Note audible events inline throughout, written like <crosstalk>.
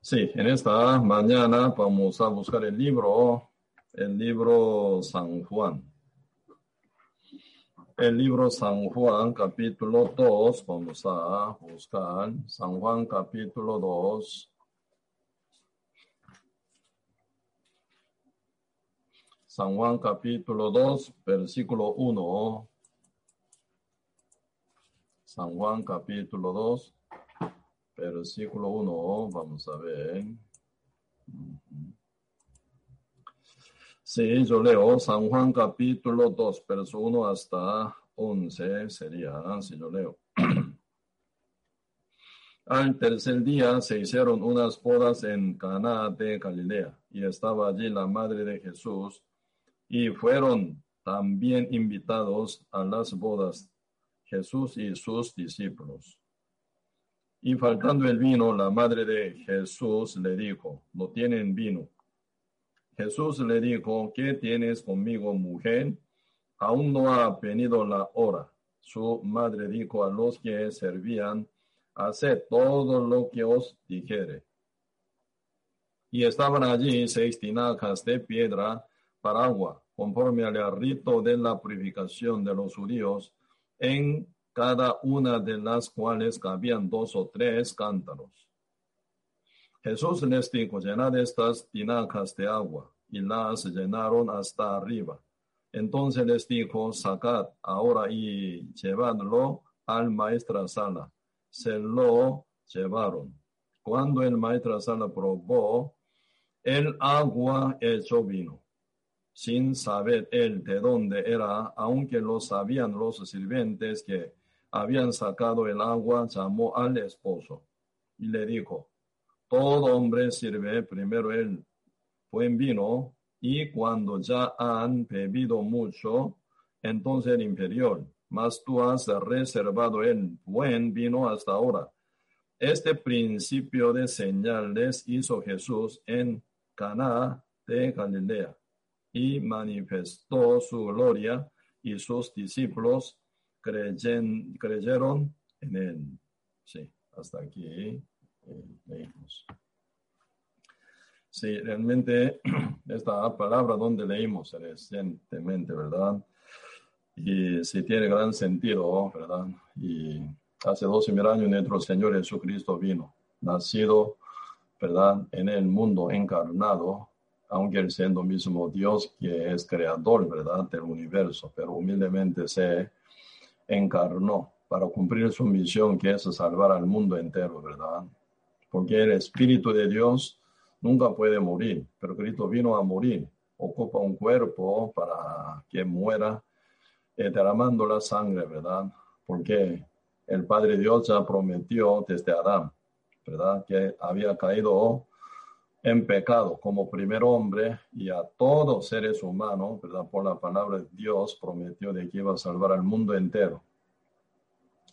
Sí, en esta mañana vamos a buscar el libro, el libro San Juan. El libro San Juan, capítulo 2, vamos a buscar San Juan, capítulo 2. San Juan, capítulo 2, versículo 1. San Juan, capítulo 2, versículo 1, vamos a ver. Sí, yo leo San Juan capítulo 2, verso 1 hasta 11 sería, si yo leo. <clears throat> Al tercer día se hicieron unas bodas en Caná de Galilea y estaba allí la madre de Jesús y fueron también invitados a las bodas Jesús y sus discípulos. Y faltando el vino, la madre de Jesús le dijo, no tienen vino. Jesús le dijo, ¿qué tienes conmigo, mujer? Aún no ha venido la hora. Su madre dijo a los que servían, haced todo lo que os dijere. Y estaban allí seis tinajas de piedra para agua, conforme al rito de la purificación de los judíos, en cada una de las cuales cabían dos o tres cántaros. Jesús les dijo, llenad estas tinajas de agua, y las llenaron hasta arriba. Entonces les dijo, sacad ahora y llevadlo al maestra sala. Se lo llevaron. Cuando el maestra sala probó el agua hecho vino, sin saber él de dónde era, aunque lo sabían los sirvientes que habían sacado el agua, llamó al esposo y le dijo, todo hombre sirve primero el buen vino y cuando ya han bebido mucho, entonces el inferior, mas tú has reservado el buen vino hasta ahora. Este principio de señales hizo Jesús en Caná de Galilea y manifestó su gloria y sus discípulos creyeron en él. Sí, hasta aquí eh, leímos. Sí, realmente <clears throat> esta palabra donde leímos recientemente, ¿verdad? Y sí tiene gran sentido, ¿verdad? Y hace 12 mil años nuestro Señor Jesucristo vino, nacido, ¿verdad? En el mundo encarnado, aunque él siendo mismo Dios que es creador, ¿verdad? Del universo, pero humildemente se encarnó para cumplir su misión que es salvar al mundo entero, ¿verdad? Porque el Espíritu de Dios nunca puede morir, pero Cristo vino a morir, ocupa un cuerpo para que muera eh, derramando la sangre, ¿verdad? Porque el Padre Dios ya prometió desde Adán, ¿verdad? Que había caído en pecado como primer hombre y a todos seres humanos, ¿verdad? Por la palabra de Dios prometió de que iba a salvar al mundo entero.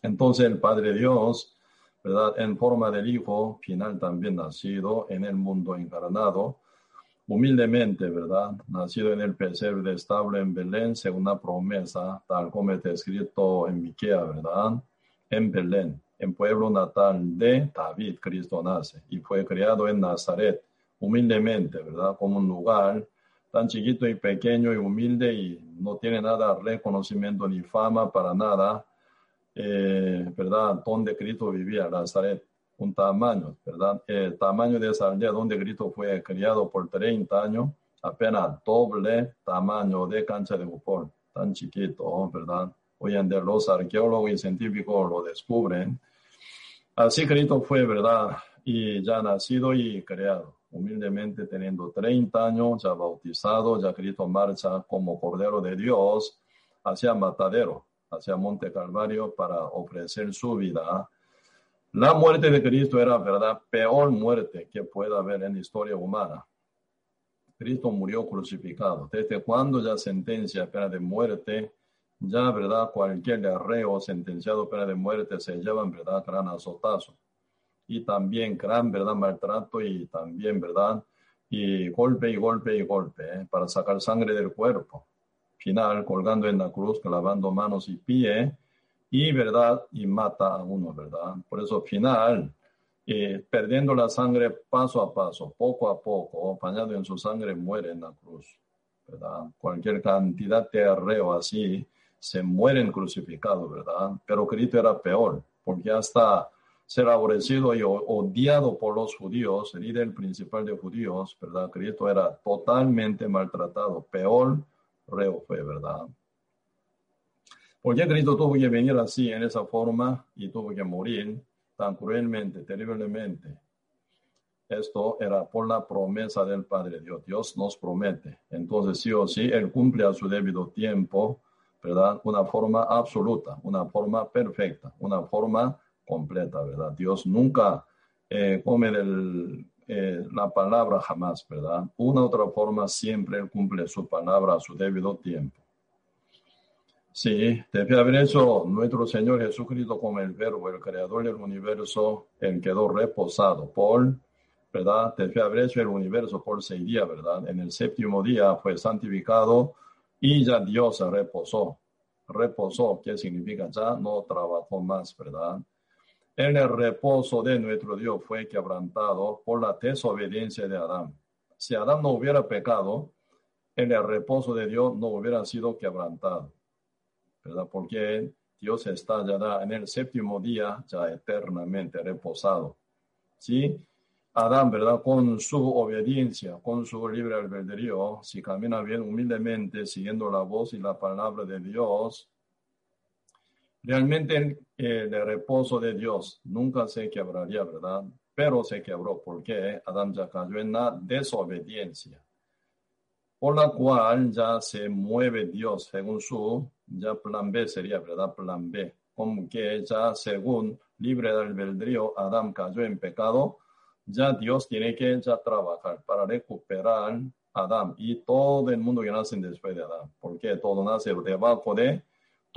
Entonces el Padre Dios, ¿verdad? En forma del Hijo final también nacido en el mundo encarnado, humildemente, ¿verdad? Nacido en el pesebre estable en Belén, según una promesa, tal como está escrito en Miquea, ¿verdad? En Belén, en pueblo natal de David, Cristo nace y fue criado en Nazaret humildemente, ¿verdad? Como un lugar tan chiquito y pequeño y humilde y no tiene nada reconocimiento ni fama para nada, eh, ¿verdad? Donde Cristo vivía, Nazaret, un tamaño, ¿verdad? El tamaño de esa aldea donde Cristo fue criado por 30 años, apenas doble tamaño de cancha de fútbol, tan chiquito, ¿verdad? Hoy en día los arqueólogos y científicos lo descubren. Así Cristo fue, ¿verdad? Y ya nacido y creado humildemente teniendo 30 años, ya bautizado, ya Cristo marcha como Cordero de Dios hacia Matadero, hacia Monte Calvario para ofrecer su vida. La muerte de Cristo era, verdad, peor muerte que pueda haber en la historia humana. Cristo murió crucificado. Desde cuando ya sentencia pena de muerte, ya, verdad, cualquier reo sentenciado pena de muerte se lleva, en verdad, gran azotazo y también gran, ¿verdad? Maltrato y también, ¿verdad? Y golpe y golpe y golpe ¿eh? para sacar sangre del cuerpo. Final, colgando en la cruz, clavando manos y pie y, ¿verdad? Y mata a uno, ¿verdad? Por eso, final, y perdiendo la sangre paso a paso, poco a poco, bañado en su sangre, muere en la cruz. ¿verdad? Cualquier cantidad de arreo así se mueren crucificados, ¿verdad? Pero Cristo era peor, porque hasta ser aborrecido y odiado por los judíos, el líder principal de judíos, ¿verdad? Cristo era totalmente maltratado, peor reo fue, ¿verdad? ¿Por qué Cristo tuvo que venir así, en esa forma, y tuvo que morir tan cruelmente, terriblemente? Esto era por la promesa del Padre Dios. Dios nos promete. Entonces, sí o sí, Él cumple a su debido tiempo, ¿verdad? Una forma absoluta, una forma perfecta, una forma completa, ¿verdad? Dios nunca eh, come del, eh, la palabra jamás, ¿verdad? Una u otra forma siempre cumple su palabra a su debido tiempo. Sí, debe haber hecho nuestro Señor Jesucristo como el verbo, el creador del universo, en quedó reposado por, ¿verdad? Debe haber hecho el universo por seis días, ¿verdad? En el séptimo día fue santificado y ya Dios reposó. Reposó, ¿qué significa? Ya no trabajó más, ¿verdad? En el reposo de nuestro Dios fue quebrantado por la desobediencia de Adán. Si Adán no hubiera pecado, en el reposo de Dios no hubiera sido quebrantado. ¿verdad? Porque Dios está ya en el séptimo día, ya eternamente reposado. ¿Sí? Adán, ¿verdad? Con su obediencia, con su libre albedrío, si camina bien humildemente, siguiendo la voz y la palabra de Dios, realmente el, reposo de Dios nunca se quebraría, ¿verdad? Pero se quebró porque Adán ya cayó en la desobediencia, por la cual ya se mueve Dios según su ya plan B sería, ¿verdad? Plan B. Como que ya según libre del albedrío, Adán cayó en pecado, ya Dios tiene que ya trabajar para recuperar a Adán y todo el mundo que nace después de Adán, porque todo nace debajo de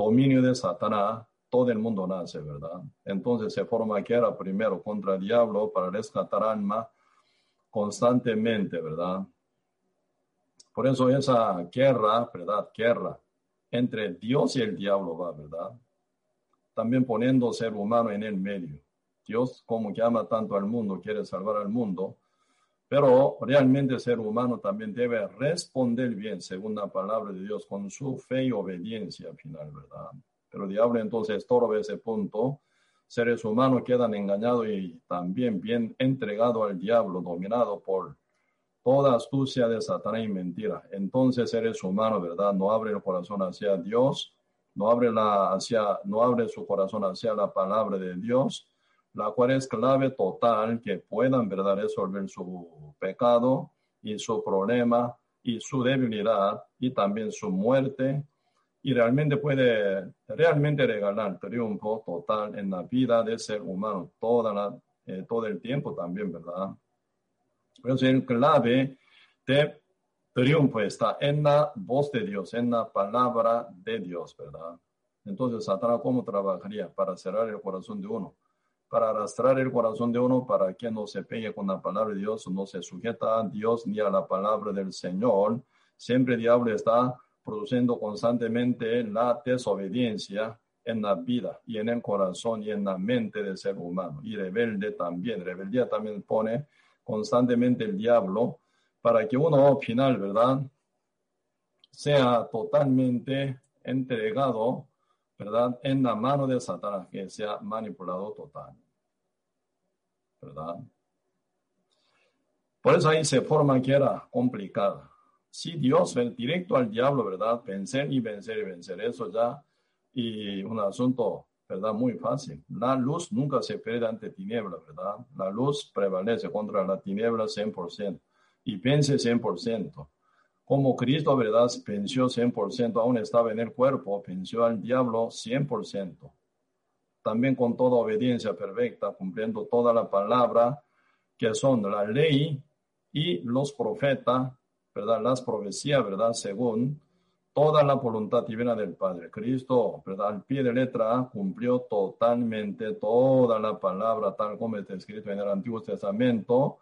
dominio de Satanás, todo el mundo nace, ¿verdad? Entonces se forma guerra primero contra el diablo para rescatar alma constantemente, ¿verdad? Por eso esa guerra, ¿verdad? Guerra entre Dios y el diablo va, ¿verdad? También poniendo ser humano en el medio. Dios, como que ama tanto al mundo, quiere salvar al mundo, pero realmente el ser humano también debe responder bien, según la palabra de Dios, con su fe y obediencia final, ¿verdad? Pero el diablo entonces estorba ese punto. Seres humanos quedan engañados y también bien entregados al diablo, dominado por toda astucia de Satanás y mentira. Entonces eres humano, ¿verdad? No abre el corazón hacia Dios, no abre, la, hacia, no abre su corazón hacia la palabra de Dios, la cual es clave total que puedan, ¿verdad?, resolver su pecado y su problema y su debilidad y también su muerte y realmente puede realmente regalar triunfo total en la vida del ser humano toda la, eh, todo el tiempo también, ¿verdad? Por el clave de triunfo está en la voz de Dios, en la palabra de Dios, ¿verdad? Entonces, Satanás, ¿cómo trabajaría para cerrar el corazón de uno? Para arrastrar el corazón de uno para que no se pegue con la palabra de Dios, no se sujeta a Dios ni a la palabra del Señor. Siempre el diablo está produciendo constantemente la desobediencia en la vida y en el corazón y en la mente del ser humano. Y rebelde también. Rebeldía también pone constantemente el diablo para que uno final, ¿verdad? Sea totalmente entregado, ¿verdad? En la mano de Satanás, que sea manipulado total. ¿Verdad? Por eso ahí se forma que era complicada. Si Dios ve directo al diablo, ¿verdad? Vencer y vencer y vencer, eso ya, y un asunto ¿verdad? Muy fácil. La luz nunca se pierde ante tiniebla, ¿verdad? La luz prevalece contra la tiniebla 100% y vence 100%. Como Cristo, ¿verdad? Venció 100%, aún estaba en el cuerpo, venció al diablo 100%. También con toda obediencia perfecta, cumpliendo toda la palabra que son la ley y los profetas, ¿verdad? Las profecías, ¿verdad? Según toda la voluntad divina del Padre. Cristo, ¿verdad? Al pie de letra, cumplió totalmente toda la palabra tal como está escrito en el Antiguo Testamento,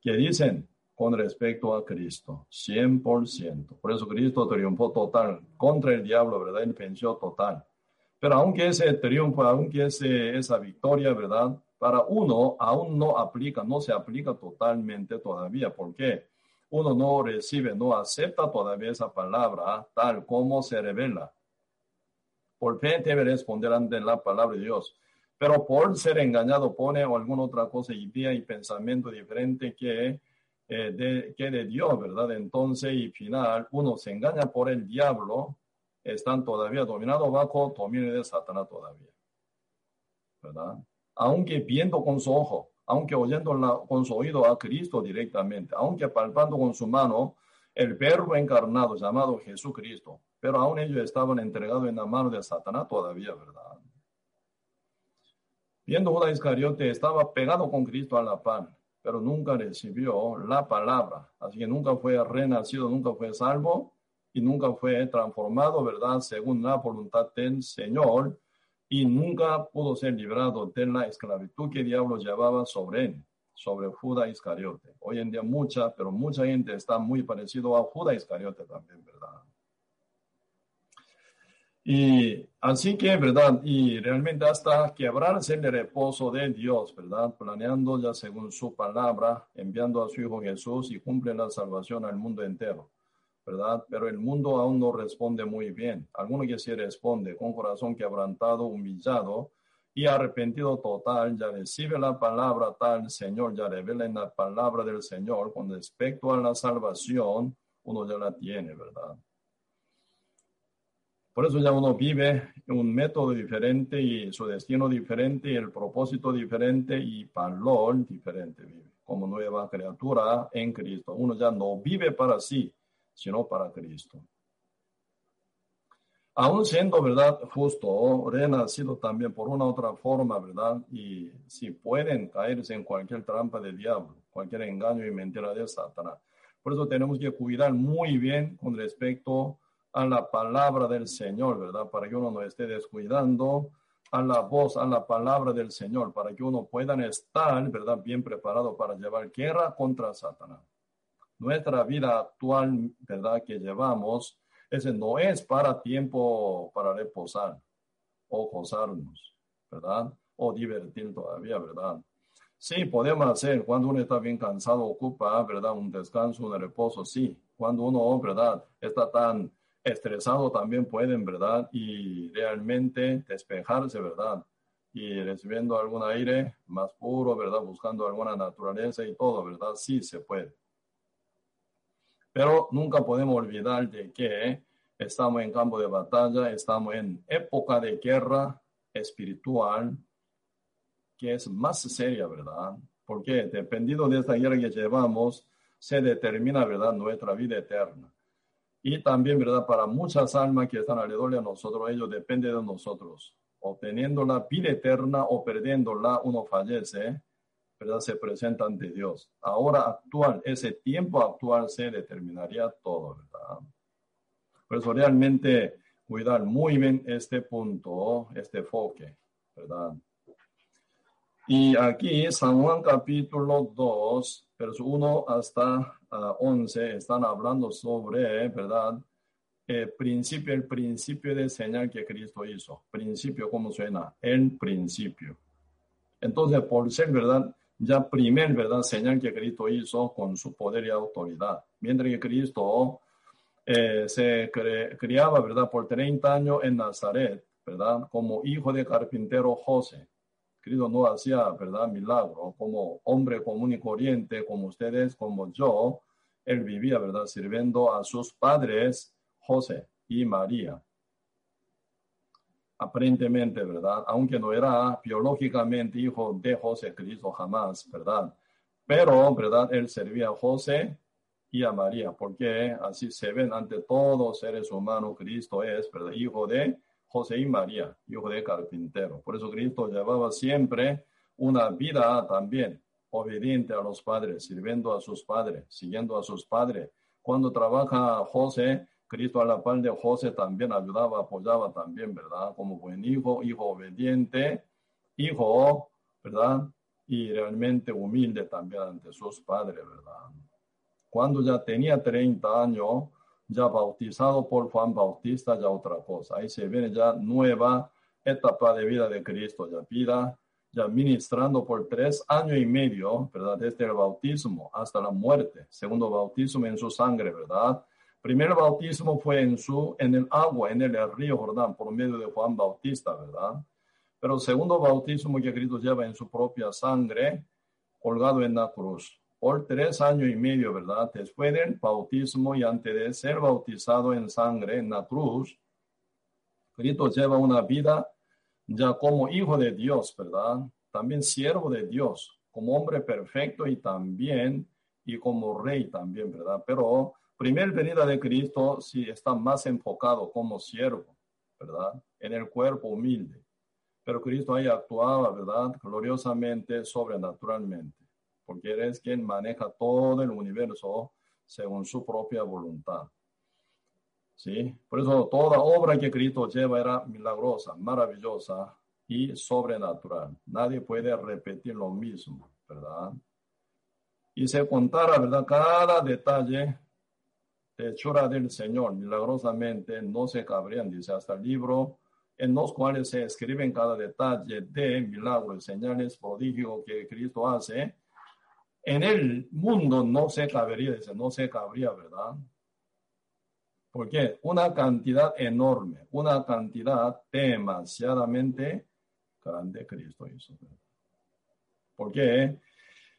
que dicen con respecto a Cristo, 100%. Por eso Cristo triunfó total contra el diablo, ¿verdad? Él venció total. Pero aunque ese triunfo, aunque ese, esa victoria, ¿verdad? para uno aún no aplica, no se aplica totalmente todavía, porque uno no recibe, no acepta todavía esa palabra tal como se revela. Por fe debe responder ante la palabra de Dios, pero por ser engañado pone alguna otra cosa, idea y pensamiento diferente que, eh, de, que de Dios, ¿verdad? Entonces, y final, uno se engaña por el diablo, están todavía dominados bajo dominio de Satanás todavía, ¿verdad? aunque viendo con su ojo, aunque oyendo con su oído a Cristo directamente, aunque palpando con su mano el verbo encarnado llamado Jesucristo, pero aún ellos estaban entregados en la mano de Satanás todavía, ¿verdad? Viendo Judas Iscariote estaba pegado con Cristo a la pan, pero nunca recibió la palabra, así que nunca fue renacido, nunca fue salvo y nunca fue transformado, ¿verdad? Según la voluntad del Señor, y nunca pudo ser librado de la esclavitud que el diablo llevaba sobre él, sobre Judas Iscariote. Hoy en día mucha, pero mucha gente está muy parecido a Judas Iscariote también, ¿verdad? Y así que, ¿verdad? Y realmente hasta quebrarse el reposo de Dios, ¿verdad? Planeando ya según su palabra, enviando a su Hijo Jesús y cumple la salvación al mundo entero. ¿verdad? Pero el mundo aún no responde muy bien. Alguno que sí responde con corazón quebrantado, humillado y arrepentido total, ya recibe la palabra tal, Señor, ya revela en la palabra del Señor con respecto a la salvación, uno ya la tiene, ¿verdad? Por eso ya uno vive un método diferente y su destino diferente y el propósito diferente y valor diferente vive como nueva criatura en Cristo. Uno ya no vive para sí, sino para Cristo. Aún siendo, ¿verdad? Justo, renacido también por una otra forma, ¿verdad? Y si pueden caerse en cualquier trampa del diablo, cualquier engaño y mentira de Satanás. Por eso tenemos que cuidar muy bien con respecto a la palabra del Señor, ¿verdad? Para que uno no esté descuidando a la voz, a la palabra del Señor, para que uno pueda estar, ¿verdad? Bien preparado para llevar guerra contra Satanás nuestra vida actual, ¿verdad? Que llevamos, ese no es para tiempo para reposar o gozarnos, ¿verdad? O divertir todavía, ¿verdad? Sí, podemos hacer cuando uno está bien cansado, ocupa, ¿verdad? Un descanso, un reposo, sí. Cuando uno, ¿verdad? Está tan estresado también pueden, ¿verdad? Y realmente despejarse, ¿verdad? Y recibiendo algún aire más puro, ¿verdad? Buscando alguna naturaleza y todo, ¿verdad? Sí se puede. Pero nunca podemos olvidar de que estamos en campo de batalla, estamos en época de guerra espiritual, que es más seria, ¿verdad? Porque dependiendo de esta guerra que llevamos, se determina, ¿verdad?, nuestra vida eterna. Y también, ¿verdad?, para muchas almas que están alrededor de nosotros, ellos dependen de nosotros. Obteniendo la vida eterna o perdiéndola, uno fallece. ¿verdad? Se presenta ante Dios. Ahora actual, ese tiempo actual se determinaría todo, ¿verdad? Por eso realmente cuidar muy bien este punto, este enfoque, ¿verdad? Y aquí San Juan capítulo 2, verso 1 hasta 11, ah, están hablando sobre, ¿verdad? El principio, el principio de señal que Cristo hizo. Principio, ¿cómo suena? El principio. Entonces, por ser, ¿verdad? ya primer, ¿verdad? Señal que Cristo hizo con su poder y autoridad. Mientras que Cristo eh, se criaba, ¿verdad? Por 30 años en Nazaret, ¿verdad? Como hijo de carpintero José. Cristo no hacía, ¿verdad? Milagro. Como hombre común y corriente, como ustedes, como yo, él vivía, ¿verdad? Sirviendo a sus padres, José y María aparentemente, ¿verdad? Aunque no era biológicamente hijo de José Cristo jamás, ¿verdad? Pero, ¿verdad? Él servía a José y a María, porque así se ven ante todos seres humanos, Cristo es, ¿verdad? Hijo de José y María, hijo de carpintero. Por eso Cristo llevaba siempre una vida también obediente a los padres, sirviendo a sus padres, siguiendo a sus padres. Cuando trabaja José, Cristo a la par de José también ayudaba, apoyaba también, ¿verdad? Como buen hijo, hijo obediente, hijo, ¿verdad? Y realmente humilde también ante sus padres, ¿verdad? Cuando ya tenía 30 años, ya bautizado por Juan Bautista, ya otra cosa. Ahí se viene ya nueva etapa de vida de Cristo, ya vida ya ministrando por tres años y medio, ¿verdad? Desde el bautismo hasta la muerte. Segundo bautismo en su sangre, ¿verdad? Primer bautismo fue en su, en el agua, en el río Jordán, por medio de Juan Bautista, ¿verdad? Pero segundo bautismo que Cristo lleva en su propia sangre, colgado en la cruz, por tres años y medio, ¿verdad? Después del bautismo y antes de ser bautizado en sangre en la cruz, Cristo lleva una vida ya como hijo de Dios, ¿verdad? También siervo de Dios, como hombre perfecto y también, y como rey también, ¿verdad? Pero primer venida de Cristo sí está más enfocado como siervo, ¿verdad? En el cuerpo humilde. Pero Cristo ahí actuaba, ¿verdad? Gloriosamente, sobrenaturalmente, porque Él es quien maneja todo el universo según su propia voluntad. ¿sí? Por eso toda obra que Cristo lleva era milagrosa, maravillosa y sobrenatural. Nadie puede repetir lo mismo, ¿verdad? Y se contara, ¿verdad? Cada detalle de hechura del Señor, milagrosamente, no se cabrían, dice, hasta el libro en los cuales se escriben cada detalle de milagros, señales, prodigios que Cristo hace. En el mundo no se cabería, dice, no se cabría, ¿verdad? Porque una cantidad enorme, una cantidad demasiadamente grande Cristo hizo. Porque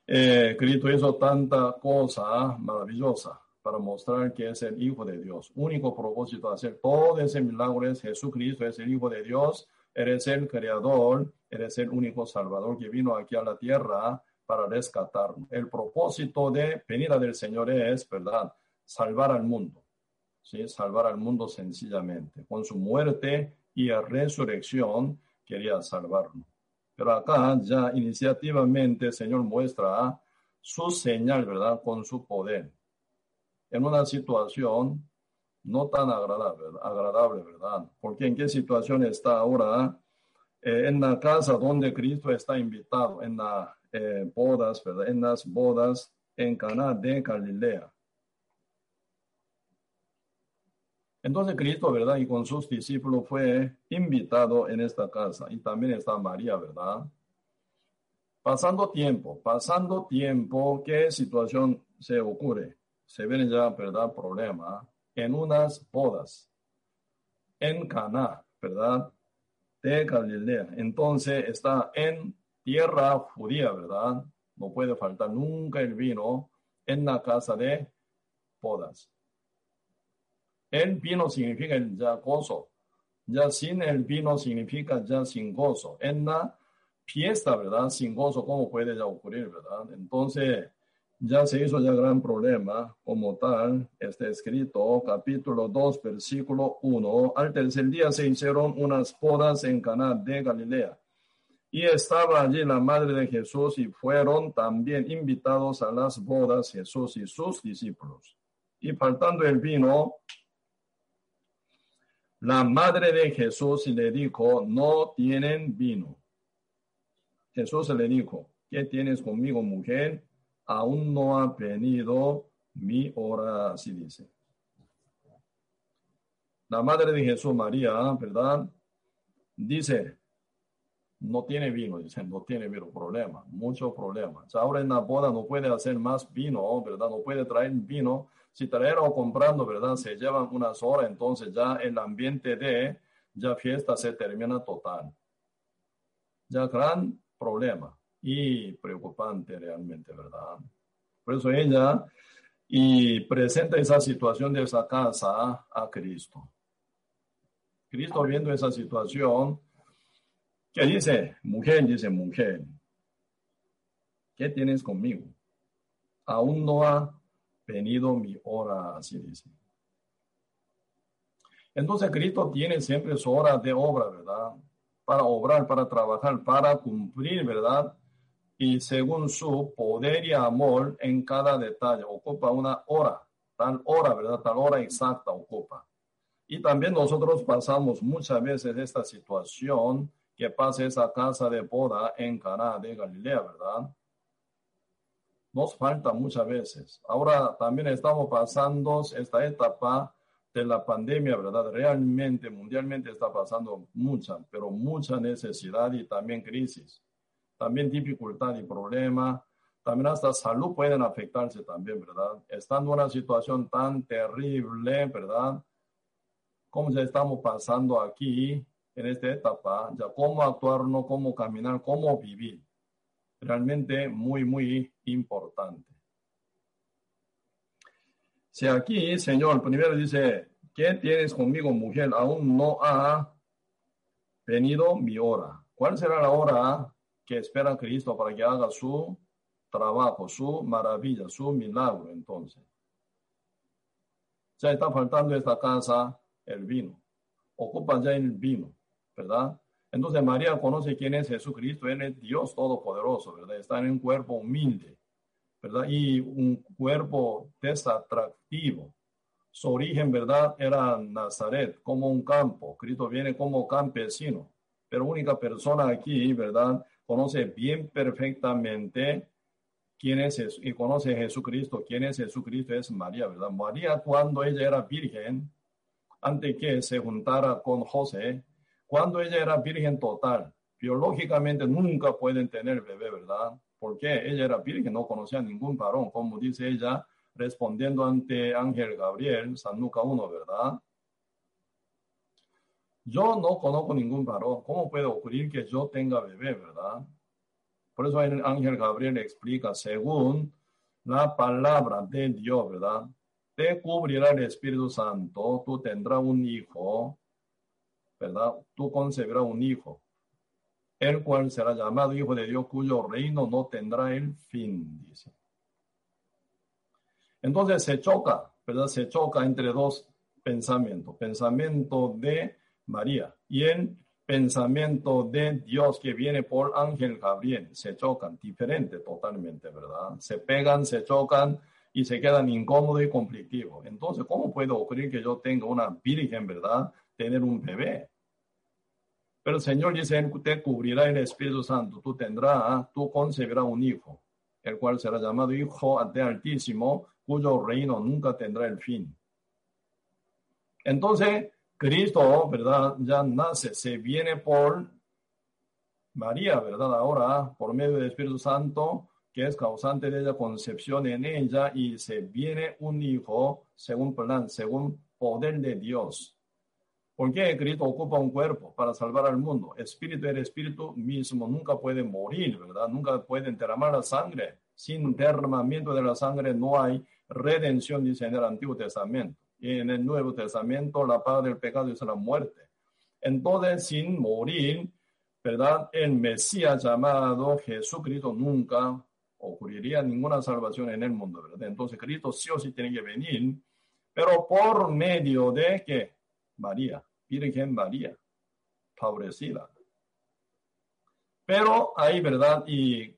eh, Cristo hizo tanta cosa maravillosa para mostrar que es el Hijo de Dios. Único propósito de hacer todo ese milagro es Jesucristo, es el Hijo de Dios, eres el Creador, eres el único Salvador que vino aquí a la tierra para rescatarnos. El propósito de venida del Señor es, ¿verdad?, salvar al mundo. ¿sí? salvar al mundo sencillamente. Con su muerte y resurrección quería salvarlo. Pero acá ya iniciativamente el Señor muestra su señal, ¿verdad? Con su poder. En una situación no tan agradable, agradable ¿verdad? Porque en qué situación está ahora eh, en la casa donde Cristo está invitado, en las eh, bodas, ¿verdad? En las bodas en Caná de Galilea. Entonces Cristo, ¿verdad? Y con sus discípulos fue invitado en esta casa. Y también está María, ¿verdad? Pasando tiempo, pasando tiempo, ¿qué situación se ocurre? Se ven ya, ¿verdad? Problema en unas bodas en Caná, ¿verdad? De Galilea. Entonces está en tierra judía, ¿verdad? No puede faltar nunca el vino en la casa de bodas. El vino significa ya gozo. Ya sin el vino significa ya sin gozo. En la fiesta, ¿verdad? Sin gozo, ¿cómo puede ya ocurrir, verdad? Entonces, ya se hizo ya gran problema como tal. Está escrito, capítulo 2, versículo 1. Al tercer día se hicieron unas bodas en Caná de Galilea. Y estaba allí la madre de Jesús y fueron también invitados a las bodas Jesús y sus discípulos. Y faltando el vino, la madre de Jesús le dijo, no tienen vino. Jesús le dijo, ¿qué tienes conmigo, mujer? Aún no ha venido mi hora, así dice. La madre de Jesús, María, ¿verdad? Dice, no tiene vino, dice, no tiene vino, problema, mucho problema. Ahora en la boda no puede hacer más vino, ¿verdad? No puede traer vino si traer o comprando, ¿verdad? Se llevan unas horas, entonces ya el ambiente de ya fiesta se termina total. Ya gran problema y preocupante realmente, ¿verdad? Por eso ella y presenta esa situación de esa casa a Cristo. Cristo viendo esa situación, ¿qué dice? Mujer, dice mujer, ¿qué tienes conmigo? Aún no ha venido mi hora, así dice. Entonces Cristo tiene siempre su hora de obra, ¿verdad? Para obrar, para trabajar, para cumplir, ¿verdad? Y según su poder y amor en cada detalle, ocupa una hora, tal hora, ¿verdad? Tal hora exacta ocupa. Y también nosotros pasamos muchas veces esta situación que pasa esa casa de boda en Cana de Galilea, ¿verdad? nos falta muchas veces. Ahora también estamos pasando esta etapa de la pandemia, ¿verdad? Realmente, mundialmente está pasando mucha, pero mucha necesidad y también crisis. también dificultad y problema, también hasta salud pueden afectarse también, ¿verdad? Estando en una situación tan terrible, ¿verdad? Como ya estamos pasando aquí, en esta etapa, ya cómo actuar, no cómo caminar, cómo vivir. Realmente muy, muy importante. Si aquí, Señor, primero dice, ¿qué tienes conmigo, mujer? Aún no ha venido mi hora. ¿Cuál será la hora que espera Cristo para que haga su trabajo, su maravilla, su milagro entonces? Ya está faltando esta casa el vino. Ocupan ya el vino, ¿verdad? Entonces María conoce quién es Jesucristo, Él es Dios Todopoderoso, ¿verdad? Está en un cuerpo humilde, ¿verdad? Y un cuerpo desatractivo. Su origen, ¿verdad? Era Nazaret, como un campo. Cristo viene como campesino, pero única persona aquí, ¿verdad? Conoce bien perfectamente quién es y conoce a Jesucristo. ¿Quién es Jesucristo? Es María, ¿verdad? María cuando ella era virgen, antes que se juntara con José, cuando ella era virgen total, biológicamente nunca pueden tener bebé, ¿verdad? Porque ella era virgen, no conocía ningún varón, como dice ella, respondiendo ante Ángel Gabriel, San Lucas 1, ¿verdad? Yo no conozco ningún varón. ¿Cómo puede ocurrir que yo tenga bebé, verdad? Por eso el ángel Gabriel explica, según la palabra de Dios, ¿verdad? Te cubrirá el Espíritu Santo, tú tendrás un hijo, ¿verdad? Tú concebirás un hijo, el cual será llamado Hijo de Dios, cuyo reino no tendrá el fin, dice. Entonces se choca, ¿verdad? Se choca entre dos pensamientos. Pensamiento de María y el pensamiento de Dios que viene por ángel Gabriel. Se chocan, diferente totalmente, ¿verdad? Se pegan, se chocan y se quedan incómodos y conflictivos. Entonces, ¿cómo puede ocurrir que yo tenga una virgen, ¿verdad? Tener un bebé. Pero el Señor dice, te cubrirá el Espíritu Santo, tú tendrás, tú concebirás un hijo, el cual será llamado Hijo de Altísimo, cuyo reino nunca tendrá el fin. Entonces, Cristo, ¿verdad? Ya nace, se viene por María, ¿verdad? Ahora, por medio del Espíritu Santo, que es causante de ella concepción en ella, y se viene un hijo según plan, según poder de Dios. ¿Por qué Cristo ocupa un cuerpo para salvar al mundo? Espíritu, el espíritu mismo nunca puede morir, ¿verdad? Nunca puede derramar la sangre. Sin derramamiento de la sangre no hay redención, dice en el Antiguo Testamento. Y en el Nuevo Testamento la paga del pecado es la muerte. Entonces, sin morir, ¿verdad? El Mesías llamado Jesucristo nunca ocurriría ninguna salvación en el mundo, ¿verdad? Entonces, Cristo sí o sí tiene que venir, pero por medio de que María, Virgen María, favorecida. Pero ahí, ¿verdad? Y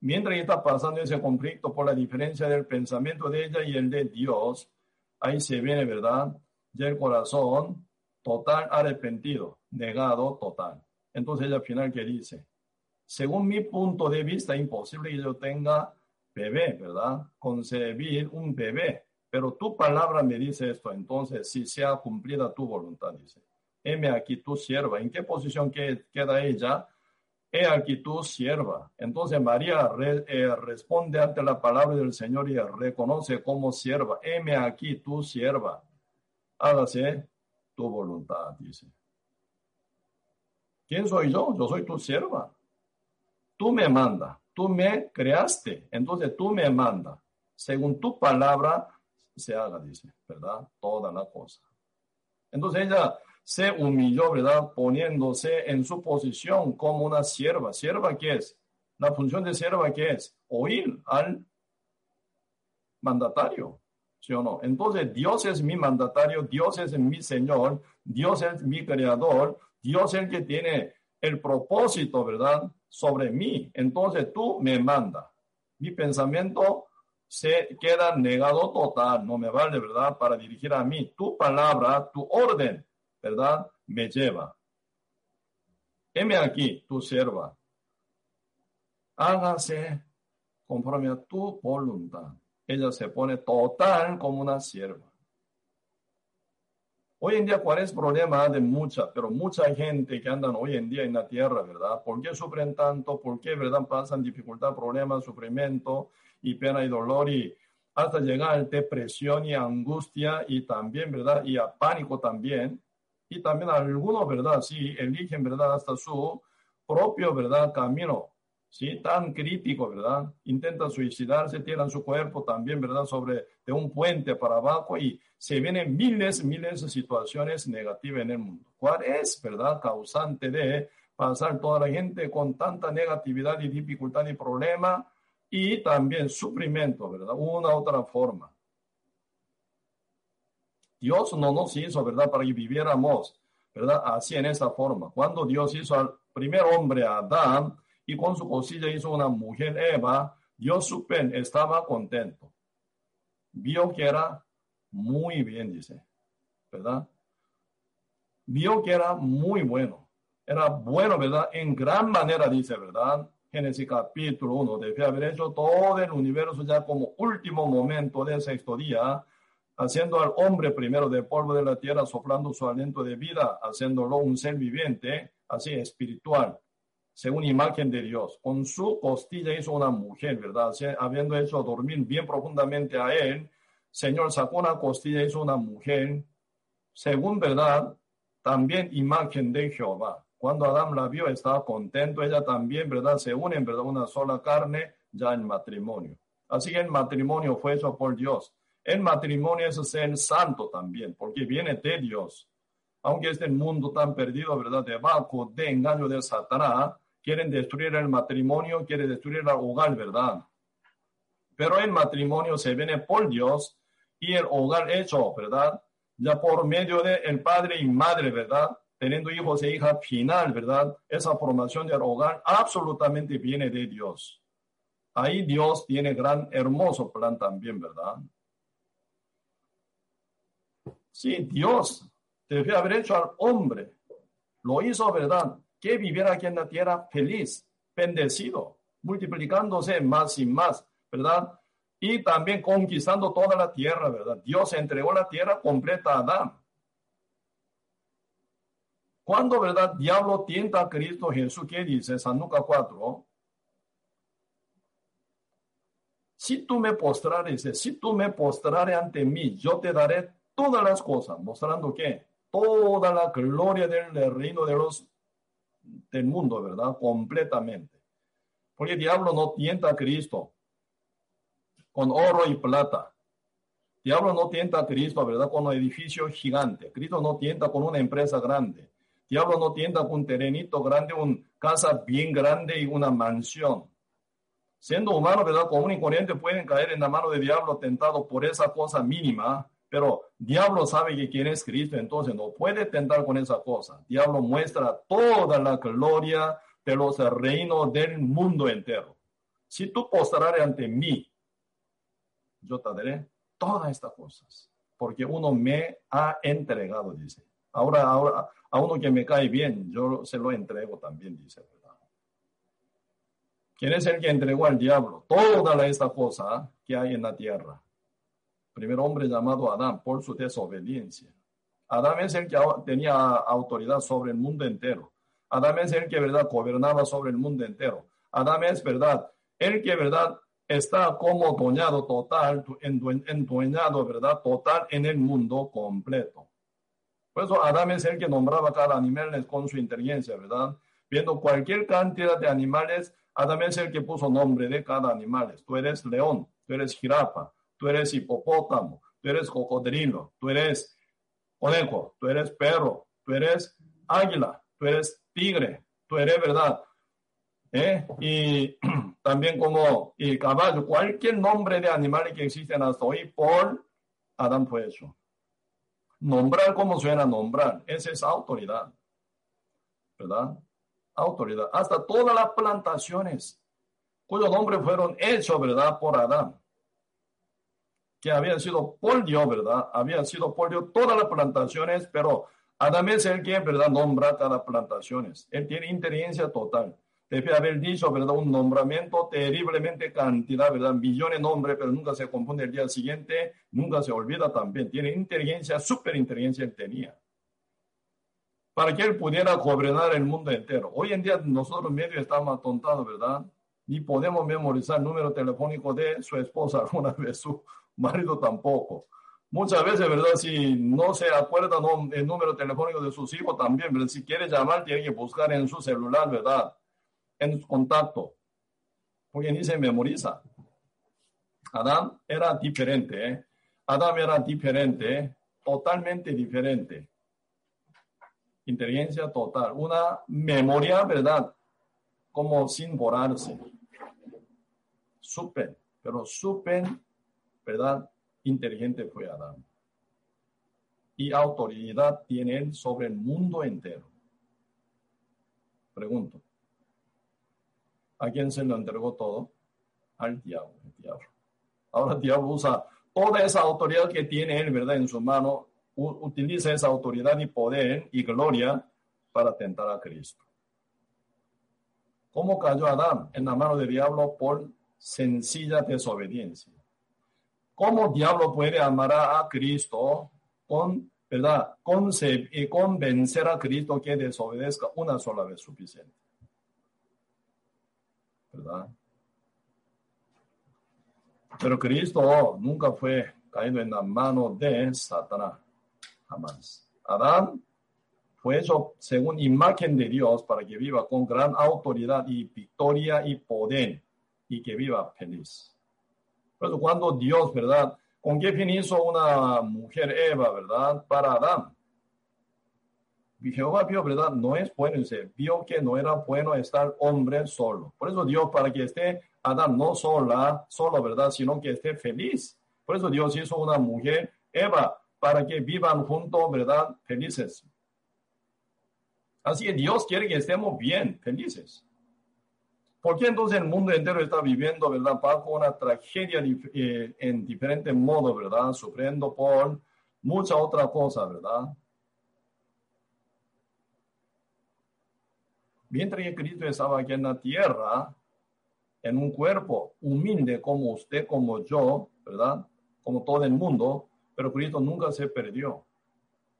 mientras está pasando ese conflicto por la diferencia del pensamiento de ella y el de Dios, ahí se viene, ¿verdad? Ya el corazón total arrepentido, negado total. Entonces ella al final que dice, según mi punto de vista, imposible que yo tenga bebé, ¿verdad? Concebir un bebé. Pero tu palabra me dice esto, entonces si sea cumplida tu voluntad, dice. Heme aquí tu sierva. ¿En qué posición queda ella? He aquí tu sierva. Entonces María eh, responde ante la palabra del Señor y reconoce como sierva. Heme aquí tu sierva. Hágase tu voluntad, dice. ¿Quién soy yo? Yo soy tu sierva. Tú me mandas, tú me creaste, entonces tú me mandas. Según tu palabra se haga, dice, ¿verdad? Toda la cosa. Entonces ella se humilló, ¿verdad? Poniéndose en su posición como una sierva. ¿Sierva qué es? La función de sierva qué es? Oír al mandatario, ¿sí o no? Entonces Dios es mi mandatario, Dios es mi Señor, Dios es mi creador, Dios es el que tiene el propósito, ¿verdad? Sobre mí. Entonces tú me manda. Mi pensamiento se queda negado total, no me vale, ¿verdad? Para dirigir a mí. Tu palabra, tu orden ¿verdad? Me lleva. Heme aquí, tu sierva. Hágase conforme a tu voluntad. Ella se pone total como una sierva. Hoy en día, ¿cuál es el problema de mucha, pero mucha gente que andan hoy en día en la tierra, ¿verdad? ¿Por qué sufren tanto? ¿Por qué, verdad, pasan dificultad, problemas, sufrimiento y pena y dolor y hasta llegar a depresión y angustia y también, ¿verdad? Y a pánico también. Y también algunos, ¿verdad? Sí, eligen, ¿verdad? Hasta su propio, ¿verdad? Camino ¿sí? tan crítico, ¿verdad? Intentan suicidarse, tiran su cuerpo también, ¿verdad? Sobre de un puente para abajo y se vienen miles, miles de situaciones negativas en el mundo. ¿Cuál es, verdad, causante de pasar toda la gente con tanta negatividad y dificultad y problema y también sufrimiento, ¿verdad? Una otra forma. Dios no nos hizo, ¿verdad? Para que viviéramos, ¿verdad? Así en esa forma. Cuando Dios hizo al primer hombre, Adán, y con su cosilla hizo una mujer Eva, Dios supen estaba contento. Vio que era muy bien, dice, ¿verdad? Vio que era muy bueno. Era bueno, ¿verdad? En gran manera, dice, ¿verdad? Génesis capítulo 1, debe haber hecho todo el universo ya como último momento del sexto día, haciendo al hombre primero del polvo de la tierra, soplando su aliento de vida, haciéndolo un ser viviente, así espiritual según imagen de Dios. Con su costilla hizo una mujer, ¿verdad? habiendo hecho dormir bien profundamente a él, Señor sacó una costilla hizo una mujer, según verdad, también imagen de Jehová. Cuando Adán la vio, estaba contento, ella también, ¿verdad? Se unen, ¿verdad? Una sola carne ya en matrimonio. Así que el matrimonio fue hecho por Dios. El matrimonio es ser santo también, porque viene de Dios. Aunque este mundo tan perdido, ¿verdad? Debajo de engaño de Satanás, quieren destruir el matrimonio, quieren destruir el hogar, ¿verdad? Pero el matrimonio se viene por Dios y el hogar hecho, ¿verdad? Ya por medio de el padre y madre, ¿verdad? Teniendo hijos e hijas final, ¿verdad? Esa formación del hogar absolutamente viene de Dios. Ahí Dios tiene gran, hermoso plan también, ¿verdad? Sí, Dios debe haber hecho al hombre. Lo hizo, ¿verdad? que viviera aquí en la tierra feliz, bendecido, multiplicándose más y más, ¿verdad? Y también conquistando toda la tierra, ¿verdad? Dios entregó la tierra completa a Adán. Cuando, ¿verdad? Diablo tienta a Cristo Jesús, ¿qué dice San Lucas 4? Si tú me postrares, si tú me postrares ante mí, yo te daré todas las cosas, mostrando que toda la gloria del reino de los del mundo, ¿verdad? Completamente. Porque el diablo no tienta a Cristo con oro y plata. Diablo no tienta a Cristo, ¿verdad? Con un edificio gigante. Cristo no tienta con una empresa grande. Diablo no tienta con un terrenito grande, una casa bien grande y una mansión. Siendo humanos, ¿verdad? Común y corriente pueden caer en la mano del diablo tentado por esa cosa mínima, pero diablo sabe que quién es Cristo, entonces no puede tentar con esa cosa. Diablo muestra toda la gloria de los reinos del mundo entero. Si tú postrares ante mí, yo te daré todas estas cosas, porque uno me ha entregado, dice. Ahora, ahora, a uno que me cae bien, yo se lo entrego también, dice. ¿verdad? ¿Quién es el que entregó al diablo toda esta cosa que hay en la tierra? primer hombre llamado Adán, por su desobediencia. Adán es el que tenía autoridad sobre el mundo entero. Adán es el que, verdad, gobernaba sobre el mundo entero. Adán es, verdad, el que, verdad, está como doñado total, endueñado, verdad, total en el mundo completo. Por eso Adán es el que nombraba cada animal con su inteligencia, ¿verdad? Viendo cualquier cantidad de animales, Adán es el que puso nombre de cada animal. Tú eres león, tú eres jirafa, tú eres hipopótamo, tú eres cocodrilo, tú eres conejo, tú eres perro, tú eres águila, tú eres tigre, tú eres verdad. ¿Eh? Y <clears throat> también como y caballo, cualquier nombre de animales que existen hasta hoy por Adán fue eso. Nombrar como suena nombrar, esa es autoridad. ¿Verdad? Autoridad. Hasta todas las plantaciones cuyos nombres fueron hechos, ¿verdad? Por Adán que habían sido por Dios, ¿verdad? Habían sido por Dios todas las plantaciones, pero Adán es el que, ¿verdad? Nombra cada plantaciones. Él tiene inteligencia total. Debe haber dicho, ¿verdad? Un nombramiento terriblemente cantidad, ¿verdad? Millones de nombres, pero nunca se confunde el día siguiente, nunca se olvida también. Tiene inteligencia, super inteligencia él tenía. Para que él pudiera gobernar el mundo entero. Hoy en día nosotros medio estamos atontados, ¿verdad? Ni podemos memorizar el número telefónico de su esposa <laughs> alguna vez, su marido tampoco. Muchas veces, ¿verdad? Si no se acuerda el número telefónico de sus hijos también. Si quiere llamar, tiene que buscar en su celular, ¿verdad? En contacto. Porque ni se memoriza. Adán era diferente, ¿eh? Adán era diferente, totalmente diferente. Inteligencia total. Una memoria, ¿verdad? Como sin borrarse. Súper, pero súper, ¿verdad? inteligente fue Adán. Y autoridad tiene él sobre el mundo entero. Pregunto, ¿a quién se lo entregó todo? Al diablo, Ahora el diablo usa toda esa autoridad que tiene él, ¿verdad? En su mano, utiliza esa autoridad y poder y gloria para tentar a Cristo. ¿Cómo cayó Adán en la mano del diablo? Por sencilla desobediencia. ¿Cómo diablo puede amar a Cristo con, verdad, y convencer a Cristo que desobedezca una sola vez suficiente? ¿Verdad? Pero Cristo nunca fue caído en la mano de Satanás, jamás. Adán fue hecho según imagen de Dios para que viva con gran autoridad y victoria y poder y que viva feliz cuando Dios, ¿verdad? ¿Con qué fin hizo una mujer Eva, ¿verdad? Para Adán. Jehová vio, ¿verdad? No es bueno, dice, vio que no era bueno estar hombre solo. Por eso Dios, para que esté Adán no sola, solo, ¿verdad? Sino que esté feliz. Por eso Dios hizo una mujer Eva, para que vivan juntos, ¿verdad? Felices. Así que Dios quiere que estemos bien, felices. ¿Por qué entonces el mundo entero está viviendo, verdad, bajo una tragedia eh, en diferentes modos, verdad, sufriendo por mucha otra cosa, verdad? Mientras que Cristo estaba aquí en la tierra, en un cuerpo humilde como usted, como yo, ¿verdad? Como todo el mundo, pero Cristo nunca se perdió,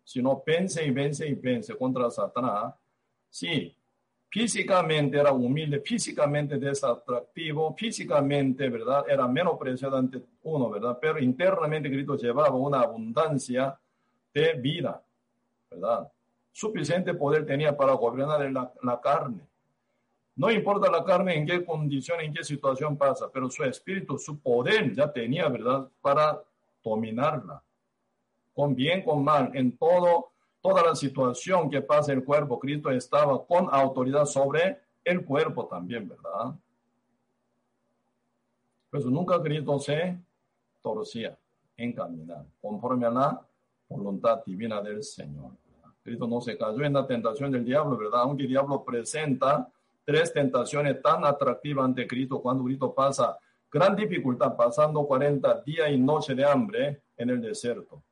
sino vence y vence y vence contra Satanás. Sí, físicamente era humilde, físicamente desatractivo, físicamente, ¿verdad? Era menospreciado ante uno, ¿verdad? Pero internamente Cristo llevaba una abundancia de vida, ¿verdad? Suficiente poder tenía para gobernar la, carne. No importa la carne en qué condición, en qué situación pasa, pero su espíritu, su poder ya tenía, ¿verdad? Para dominarla. Con bien, con mal, en todo toda la situación que pasa el cuerpo, Cristo estaba con autoridad sobre el cuerpo también, ¿verdad? Pues nunca Cristo se torcía en caminar conforme a la voluntad divina del Señor. Cristo no se cayó en la tentación del diablo, ¿verdad? Aunque el diablo presenta tres tentaciones tan atractivas ante Cristo cuando Cristo pasa gran dificultad, pasando 40 días y noche de hambre en el desierto.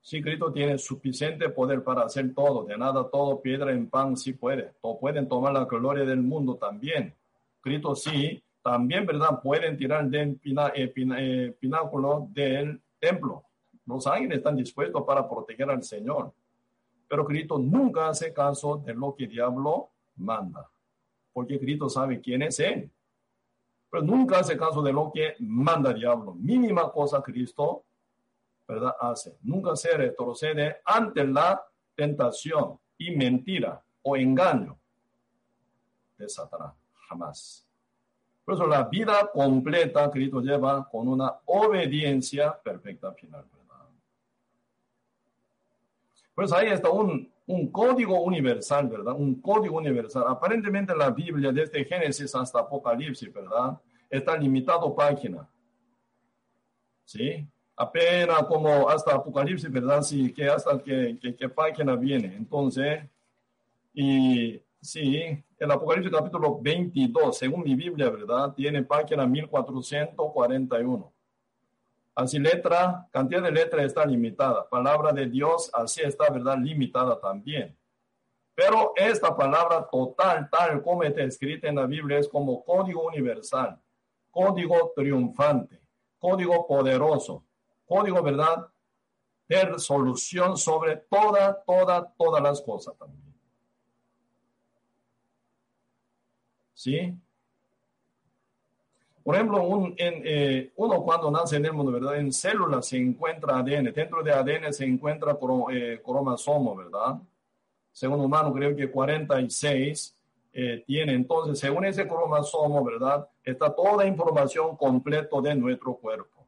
Si Cristo tiene suficiente poder para hacer todo, de nada todo, piedra en pan, sí puede. Todos pueden tomar la gloria del mundo también. Cristo sí, también, ¿verdad? Pueden tirar del eh, eh, pináculo del templo. Los ángeles están dispuestos para proteger al Señor. Pero Cristo nunca hace caso de lo que el diablo manda. Porque Cristo sabe quién es Él. Pero nunca hace caso de lo que manda el diablo. Mínima cosa Cristo ¿verdad? Hace. Nunca se retrocede ante la tentación y mentira o engaño de Satanás. Jamás. Por eso la vida completa Cristo lleva con una obediencia perfecta final. Pues ahí está un, un código universal, ¿verdad? Un código universal. Aparentemente la Biblia, desde Génesis hasta Apocalipsis, ¿verdad? Está limitado página. ¿Sí? apenas como hasta Apocalipsis, ¿verdad? Sí, que hasta que, que, página viene. Entonces, y sí, el Apocalipsis capítulo 22, según mi Biblia, ¿verdad? Tiene página 1441. Así letra, cantidad de letras está limitada. Palabra de Dios, así está, ¿verdad? Limitada también. Pero esta palabra total, tal como está escrita en la Biblia, es como código universal, código triunfante, código poderoso, código, ¿verdad? De solución sobre toda, toda, todas las cosas también. ¿Sí? Por ejemplo, eh, uno cuando nace en el mundo, ¿verdad? En células se encuentra ADN, dentro de ADN se encuentra eh, cromosomo, ¿verdad? Según humano, creo que 46 eh, tiene. Entonces, según ese cromosomo, ¿verdad? Está toda información completa de nuestro cuerpo.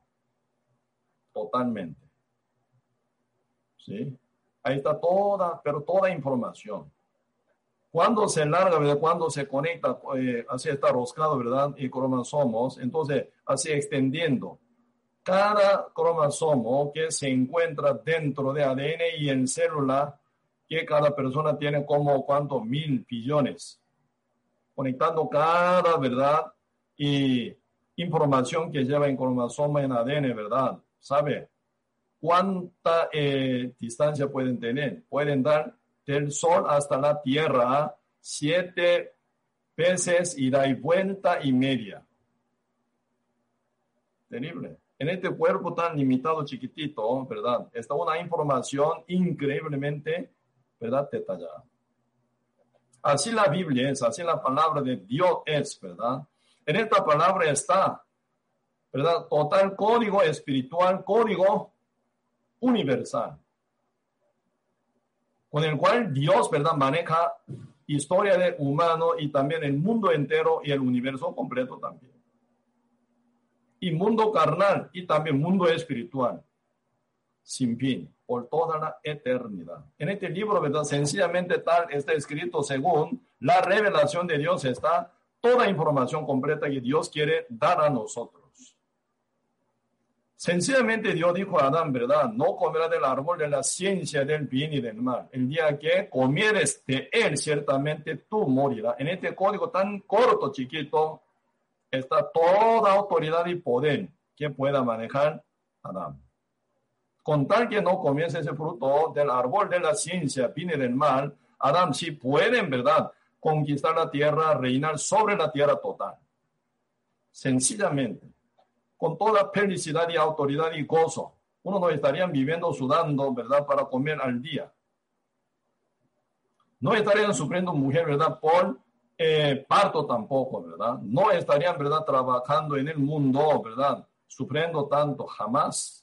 Totalmente. ¿Sí? Ahí está toda, pero toda información. Cuando se larga, ¿verdad? Cuando se conecta, eh, así está roscado, ¿verdad? Y cromosomos, entonces así extendiendo. Cada cromosomo que se encuentra dentro de ADN y en célula, que cada persona tiene como cuántos mil billones, conectando cada, ¿verdad? Y información que lleva en cromosoma en ADN, ¿verdad? ¿Sabe? ¿Cuánta eh, distancia pueden tener? Pueden dar del Sol hasta la Tierra siete veces y da vuelta y media. Terrible. En este cuerpo tan limitado, chiquitito, ¿verdad? Está una información increíblemente, ¿verdad? Detallada. Así la Biblia es, así la palabra de Dios es, ¿verdad? En esta palabra está, ¿verdad? Total código espiritual, código universal con el cual Dios, ¿verdad?, maneja historia del humano y también el mundo entero y el universo completo también. Y mundo carnal y también mundo espiritual, sin fin, por toda la eternidad. En este libro, ¿verdad? Sencillamente tal está escrito según la revelación de Dios está toda información completa que Dios quiere dar a nosotros. Sencillamente Dios dijo a Adán, ¿verdad? No comerás del árbol de la ciencia del bien y del mal. El día que comieres de él, ciertamente tú morirás. En este código tan corto, chiquito, está toda autoridad y poder que pueda manejar Adán. Con tal que no comience ese fruto del árbol de la ciencia, bien y del mal, Adán sí puede, en verdad, conquistar la tierra, reinar sobre la tierra total. Sencillamente con toda felicidad y autoridad y gozo. Uno no estarían viviendo sudando, ¿verdad?, para comer al día. No estarían sufriendo mujer, ¿verdad?, por eh, parto tampoco, ¿verdad? No estarían, ¿verdad?, trabajando en el mundo, ¿verdad?, sufriendo tanto, jamás.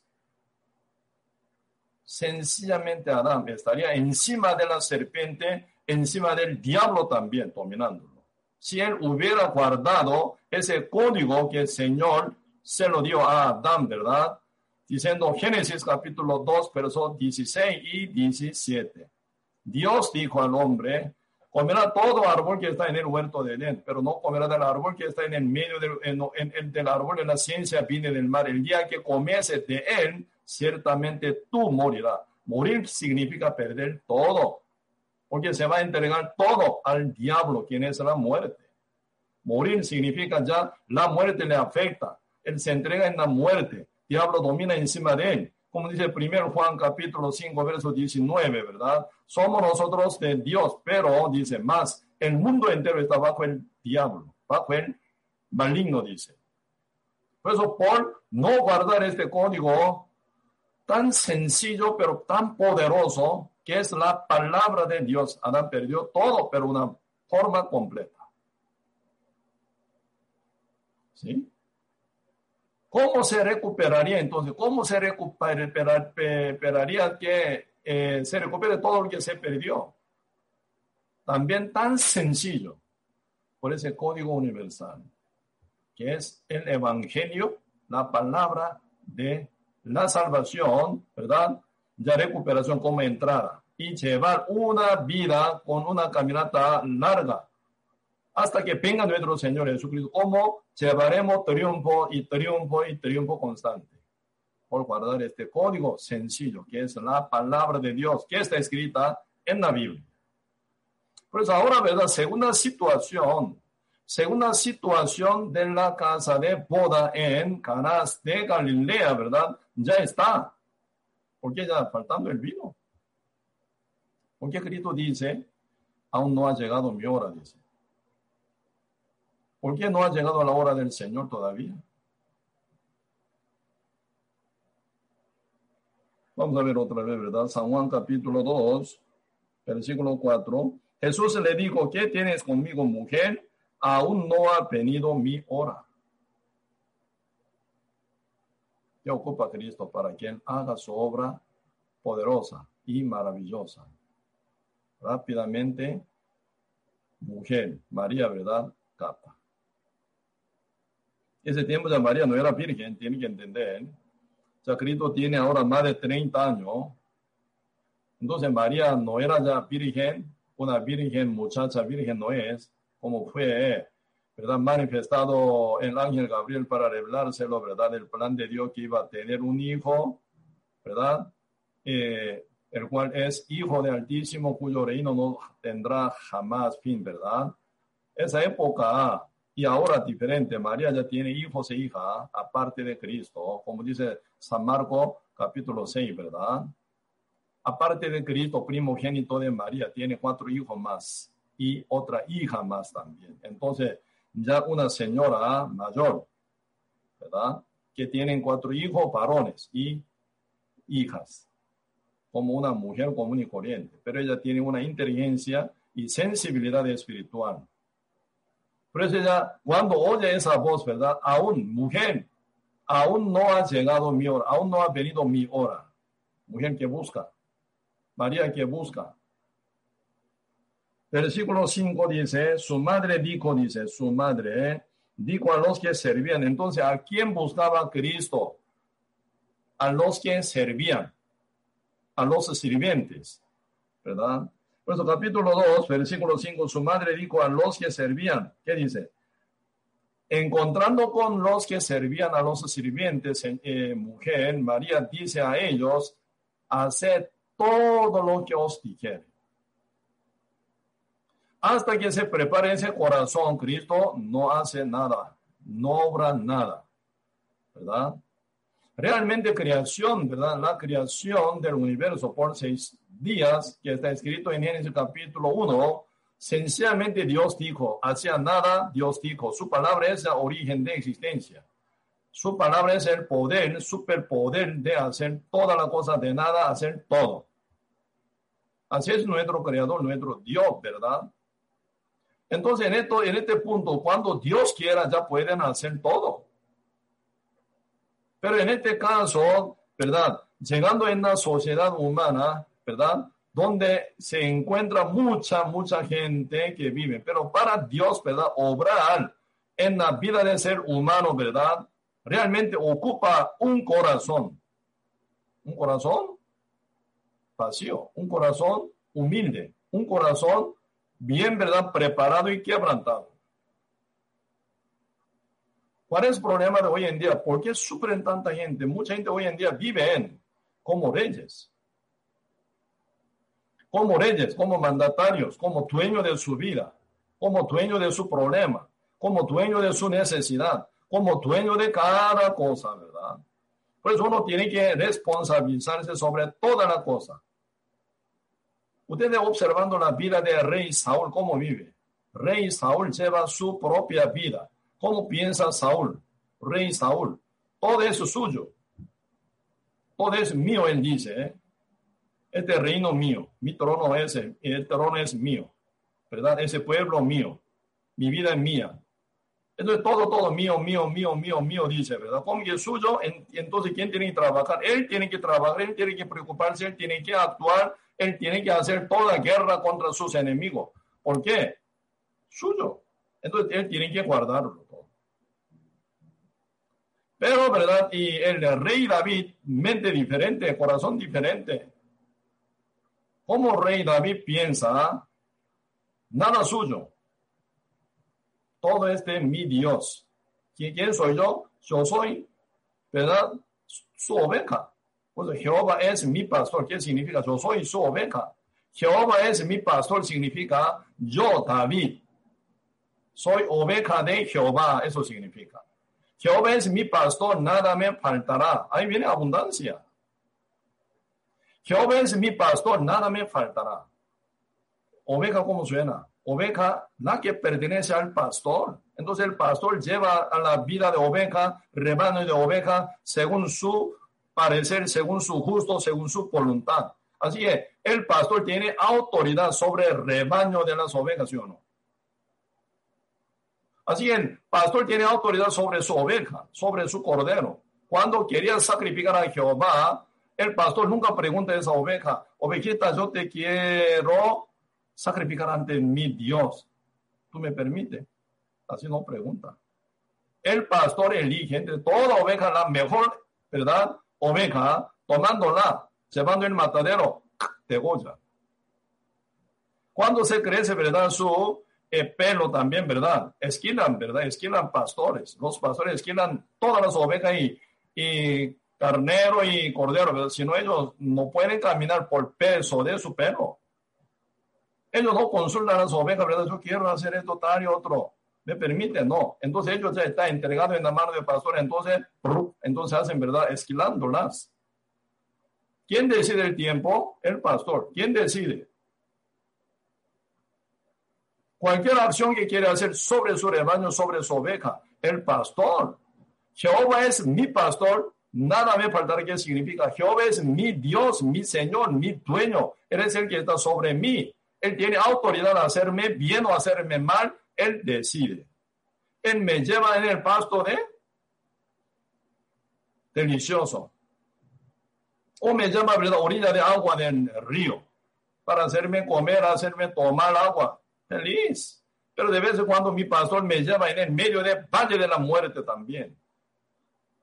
Sencillamente Adán estaría encima de la serpiente, encima del diablo también, dominándolo. Si él hubiera guardado ese código que el Señor se lo dio a Adán, ¿verdad? Diciendo Génesis capítulo 2, versos 16 y 17. Dios dijo al hombre, comerá todo árbol que está en el huerto de Edén, pero no comerá del árbol que está en el medio del, en, del árbol de la ciencia viene del mar. El día que comiese de él, ciertamente tú morirás. Morir significa perder todo, porque se va a entregar todo al diablo, quien es la muerte. Morir significa ya la muerte le afecta, él se entrega en la muerte. Diablo domina encima de él. Como dice 1 Juan capítulo 5, verso 19, ¿verdad? Somos nosotros de Dios, pero dice más, el mundo entero está bajo el diablo, bajo el maligno, dice. Por eso, por no guardar este código tan sencillo, pero tan poderoso, que es la palabra de Dios, Adán perdió todo, pero una forma completa. ¿Sí? ¿Cómo se recuperaría entonces? ¿Cómo se recuperaría que eh, se recupere todo lo que se perdió? También tan sencillo por ese código universal, que es el Evangelio, la palabra de la salvación, ¿verdad? Ya recuperación como entrada y llevar una vida con una caminata larga hasta que venga nuestro Señor Jesucristo. ¿Cómo llevaremos triunfo y triunfo y triunfo constante? Por guardar este código sencillo, que es la palabra de Dios, que está escrita en la Biblia. Pues ahora, ¿verdad? Segunda situación, segunda situación de la casa de boda en Canas de Galilea, ¿verdad? Ya está. Porque ya faltando el vino. Porque Cristo dice, aún no ha llegado mi hora, dice. ¿Por qué no ha llegado la hora del Señor todavía? Vamos a ver otra vez, ¿verdad? San Juan capítulo 2, versículo 4. Jesús le dijo, ¿qué tienes conmigo, mujer? Aún no ha venido mi hora. ¿Qué ocupa Cristo para Él haga su obra poderosa y maravillosa? Rápidamente, mujer, María, ¿verdad? Capa. Ese tiempo de María no era virgen, tiene que entender. O sea, Cristo tiene ahora más de 30 años. Entonces María no era ya virgen, una virgen, muchacha virgen no es, como fue, ¿verdad? Manifestado el ángel Gabriel para revelárselo, ¿verdad? El plan de Dios que iba a tener un hijo, ¿verdad? Eh, el cual es hijo de Altísimo, cuyo reino no tendrá jamás fin, ¿verdad? Esa época y ahora diferente, María ya tiene hijos e hijas, aparte de Cristo, como dice San Marco capítulo 6, ¿verdad? Aparte de Cristo, primogénito de María, tiene cuatro hijos más y otra hija más también. Entonces, ya una señora mayor, ¿verdad? Que tienen cuatro hijos varones y hijas, como una mujer común y corriente, pero ella tiene una inteligencia y sensibilidad espiritual por eso ya, cuando oye esa voz, ¿verdad? Aún, mujer, aún no ha llegado mi hora, aún no ha venido mi hora. Mujer que busca, María que busca. Versículo 5 dice, su madre dijo, dice, su madre dijo a los que servían. Entonces, ¿a quién buscaba Cristo? A los que servían, a los sirvientes, ¿verdad? Eso, capítulo 2, versículo 5, su madre dijo a los que servían, ¿qué dice? Encontrando con los que servían a los sirvientes, eh, mujer, María dice a ellos, haced todo lo que os dijere. Hasta que se prepare ese corazón, Cristo no hace nada, no obra nada, ¿verdad? Realmente creación, ¿verdad? La creación del universo por seis días, que está escrito en Génesis capítulo 1, sencillamente Dios dijo, hacia nada Dios dijo, su palabra es el origen de existencia. Su palabra es el poder, superpoder de hacer toda la cosa de nada, hacer todo. Así es nuestro creador, nuestro Dios, ¿verdad? Entonces, en, esto, en este punto, cuando Dios quiera, ya pueden hacer todo. Pero en este caso, ¿verdad? Llegando en la sociedad humana, ¿verdad? Donde se encuentra mucha, mucha gente que vive. Pero para Dios, ¿verdad? Obrar en la vida del ser humano, ¿verdad? Realmente ocupa un corazón. Un corazón vacío, un corazón humilde, un corazón bien, ¿verdad? Preparado y quebrantado. ¿Cuál es el problema de hoy en día? ¿Por qué sufren tanta gente? Mucha gente hoy en día vive como reyes como reyes, como mandatarios, como dueño de su vida, como dueño de su problema, como dueño de su necesidad, como dueño de cada cosa, ¿verdad? Pues uno tiene que responsabilizarse sobre toda la cosa. Ustedes observando la vida de rey Saúl, cómo vive. Rey Saúl lleva su propia vida. ¿Cómo piensa Saúl? Rey Saúl. Todo es suyo. Todo es mío, él dice. ¿eh? este reino mío, mi trono es, el trono es mío, ¿verdad? Ese pueblo mío, mi vida es mía. Entonces todo, todo mío, mío, mío, mío, mío, dice, ¿verdad? Como es suyo, entonces ¿quién tiene que trabajar? Él tiene que trabajar, él tiene que preocuparse, él tiene que actuar, él tiene que hacer toda guerra contra sus enemigos. ¿Por qué? Suyo. Entonces él tiene que guardarlo. Pero, ¿verdad? Y el rey David, mente diferente, corazón diferente, como rey David piensa, nada suyo. Todo este mi Dios. ¿Quién soy yo? Yo soy, ¿verdad? Su oveja. Pues Jehová es mi pastor. ¿Qué significa? Yo soy su oveja. Jehová es mi pastor significa yo, David. Soy oveja de Jehová. Eso significa. Jehová es mi pastor, nada me faltará. Ahí viene abundancia. Jehová es mi pastor, nada me faltará. oveja, ¿cómo suena? Oveja, la que pertenece al pastor. Entonces el pastor lleva a la vida de oveja, rebaño de oveja, según su parecer, según su justo, según su voluntad. Así que el pastor tiene autoridad sobre el rebaño de las ovejas, ¿sí o no? Así que el pastor tiene autoridad sobre su oveja, sobre su cordero. Cuando quería sacrificar a Jehová, el pastor nunca pregunta a esa oveja, ovejita, yo te quiero sacrificar ante mi Dios. ¿Tú me permites? Así no pregunta. El pastor elige entre toda oveja la mejor, ¿verdad? Oveja, tomándola, llevando el matadero, de goya. Cuando se crece, ¿verdad? Su eh, pelo también, ¿verdad? Esquilan, ¿verdad? Esquilan pastores. Los pastores esquilan todas las ovejas y, y carnero y cordero, ¿verdad? Si no, ellos no pueden caminar por peso de su pelo. Ellos no consultan a las ovejas, ¿verdad? Yo quiero hacer esto tal y otro. ¿Me permite? No. Entonces ellos ya están entregados en la mano del pastor, entonces, entonces hacen, ¿verdad? Esquilándolas. ¿Quién decide el tiempo? El pastor. ¿Quién decide? Cualquier acción que quiere hacer sobre su rebaño, sobre su oveja, el pastor. Jehová es mi pastor, nada me faltará. ¿Qué significa? Jehová es mi Dios, mi Señor, mi dueño. Él es el que está sobre mí. Él tiene autoridad a hacerme bien o hacerme mal. Él decide. Él me lleva en el pasto de delicioso. O me llama a la orilla de agua del río para hacerme comer, hacerme tomar agua feliz. Pero de vez en cuando mi pastor me lleva en el medio del valle de la muerte también.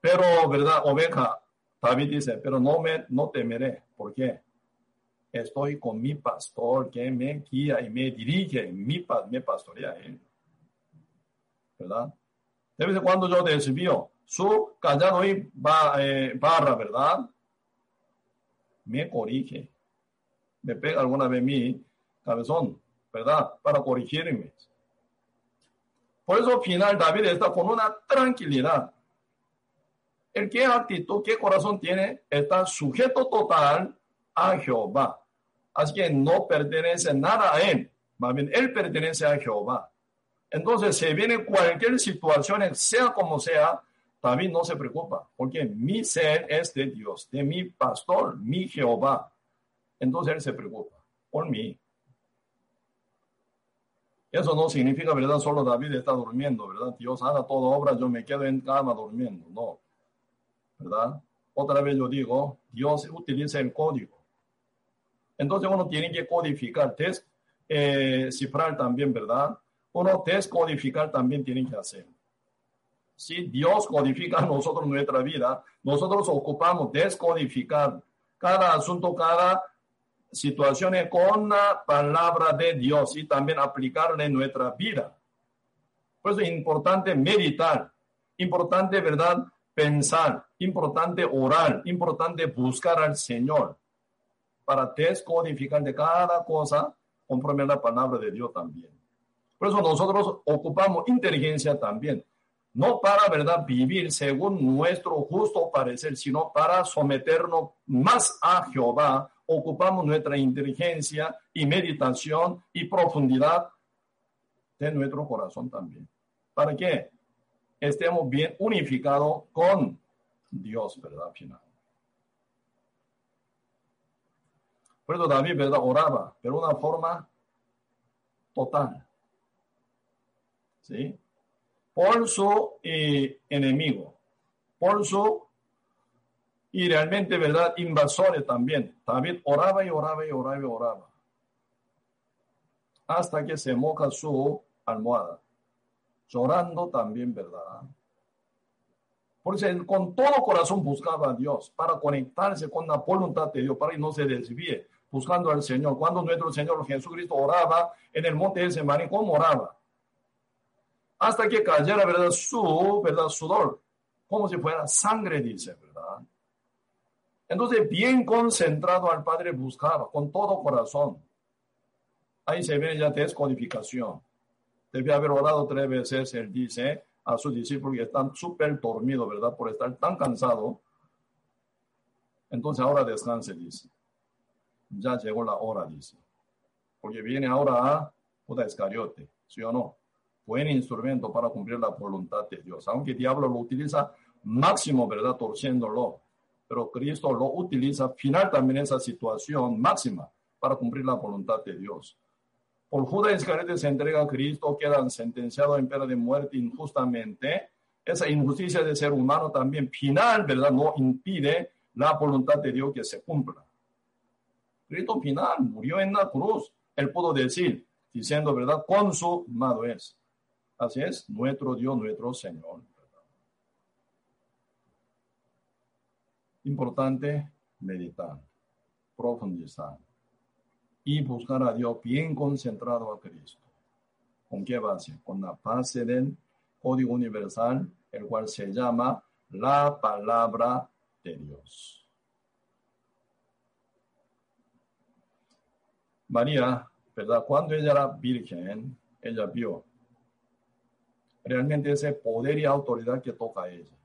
Pero, ¿verdad? Oveja, David dice, pero no, me, no temeré. ¿Por qué? Estoy con mi pastor que me guía y me dirige, mi, me pastorea él. ¿Verdad? De vez en cuando yo desvío su callado y eh, barra, ¿verdad? Me corrige. Me pega alguna vez mi cabezón ¿verdad? Para corregirme. Por eso al final David está con una tranquilidad. El que actitud, qué corazón tiene, está sujeto total a Jehová. Así que no pertenece nada a él. Más bien, él pertenece a Jehová. Entonces, si viene cualquier situación, sea como sea, David no se preocupa, porque mi ser es de Dios, de mi pastor, mi Jehová. Entonces él se preocupa por mí. Eso no significa, ¿verdad? Solo David está durmiendo, ¿verdad? Dios haga toda obra, yo me quedo en cama durmiendo, no. ¿Verdad? Otra vez yo digo, Dios utiliza el código. Entonces uno tiene que codificar, descifrar eh, también, ¿verdad? Uno descodificar también tiene que hacer. Si Dios codifica a nosotros nuestra vida, nosotros ocupamos descodificar cada asunto, cada situaciones con la palabra de Dios y también aplicarla en nuestra vida. Por eso es importante meditar, importante, ¿verdad? Pensar, importante orar, importante buscar al Señor para descodificar de cada cosa conforme a la palabra de Dios también. Por eso nosotros ocupamos inteligencia también, no para, ¿verdad?, vivir según nuestro justo parecer, sino para someternos más a Jehová ocupamos nuestra inteligencia y meditación y profundidad de nuestro corazón también. ¿Para que Estemos bien unificados con Dios, ¿verdad? Final. Por eso David, ¿verdad? Oraba, pero una forma total. ¿Sí? Por su eh, enemigo, por su y realmente, ¿verdad? Invasores también. David oraba y oraba y oraba y oraba. Hasta que se moja su almohada. Llorando también, ¿verdad? Porque con todo corazón buscaba a Dios para conectarse con la voluntad de Dios, para que no se desvíe, buscando al Señor. Cuando nuestro Señor Jesucristo oraba en el monte de Semaní, ¿cómo oraba? Hasta que cayera, ¿verdad? Su, ¿verdad? Sudor, como si fuera sangre, dice, ¿verdad? Entonces, bien concentrado al Padre buscaba con todo corazón. Ahí se ve ya descodificación. Debe haber orado tres veces, él dice a sus discípulos que están súper dormidos, ¿verdad? Por estar tan cansado. Entonces ahora descanse, dice. Ya llegó la hora, dice. porque viene ahora a Judas Iscariote, ¿sí o no? Buen instrumento para cumplir la voluntad de Dios, aunque el diablo lo utiliza máximo, ¿verdad? Torciéndolo, pero Cristo lo utiliza final también esa situación máxima para cumplir la voluntad de Dios. Por Judas Iscariote se entrega a Cristo, quedan sentenciados en pena de muerte injustamente. Esa injusticia de ser humano también final, ¿verdad? No impide la voluntad de Dios que se cumpla. Cristo final murió en la cruz. Él pudo decir, diciendo, ¿verdad? Consumado es. Así es, nuestro Dios, nuestro Señor. Importante meditar, profundizar y buscar a Dios bien concentrado a Cristo. ¿Con qué base? Con la base del código universal, el cual se llama la palabra de Dios. María, ¿verdad? Cuando ella era virgen, ella vio realmente ese poder y autoridad que toca a ella,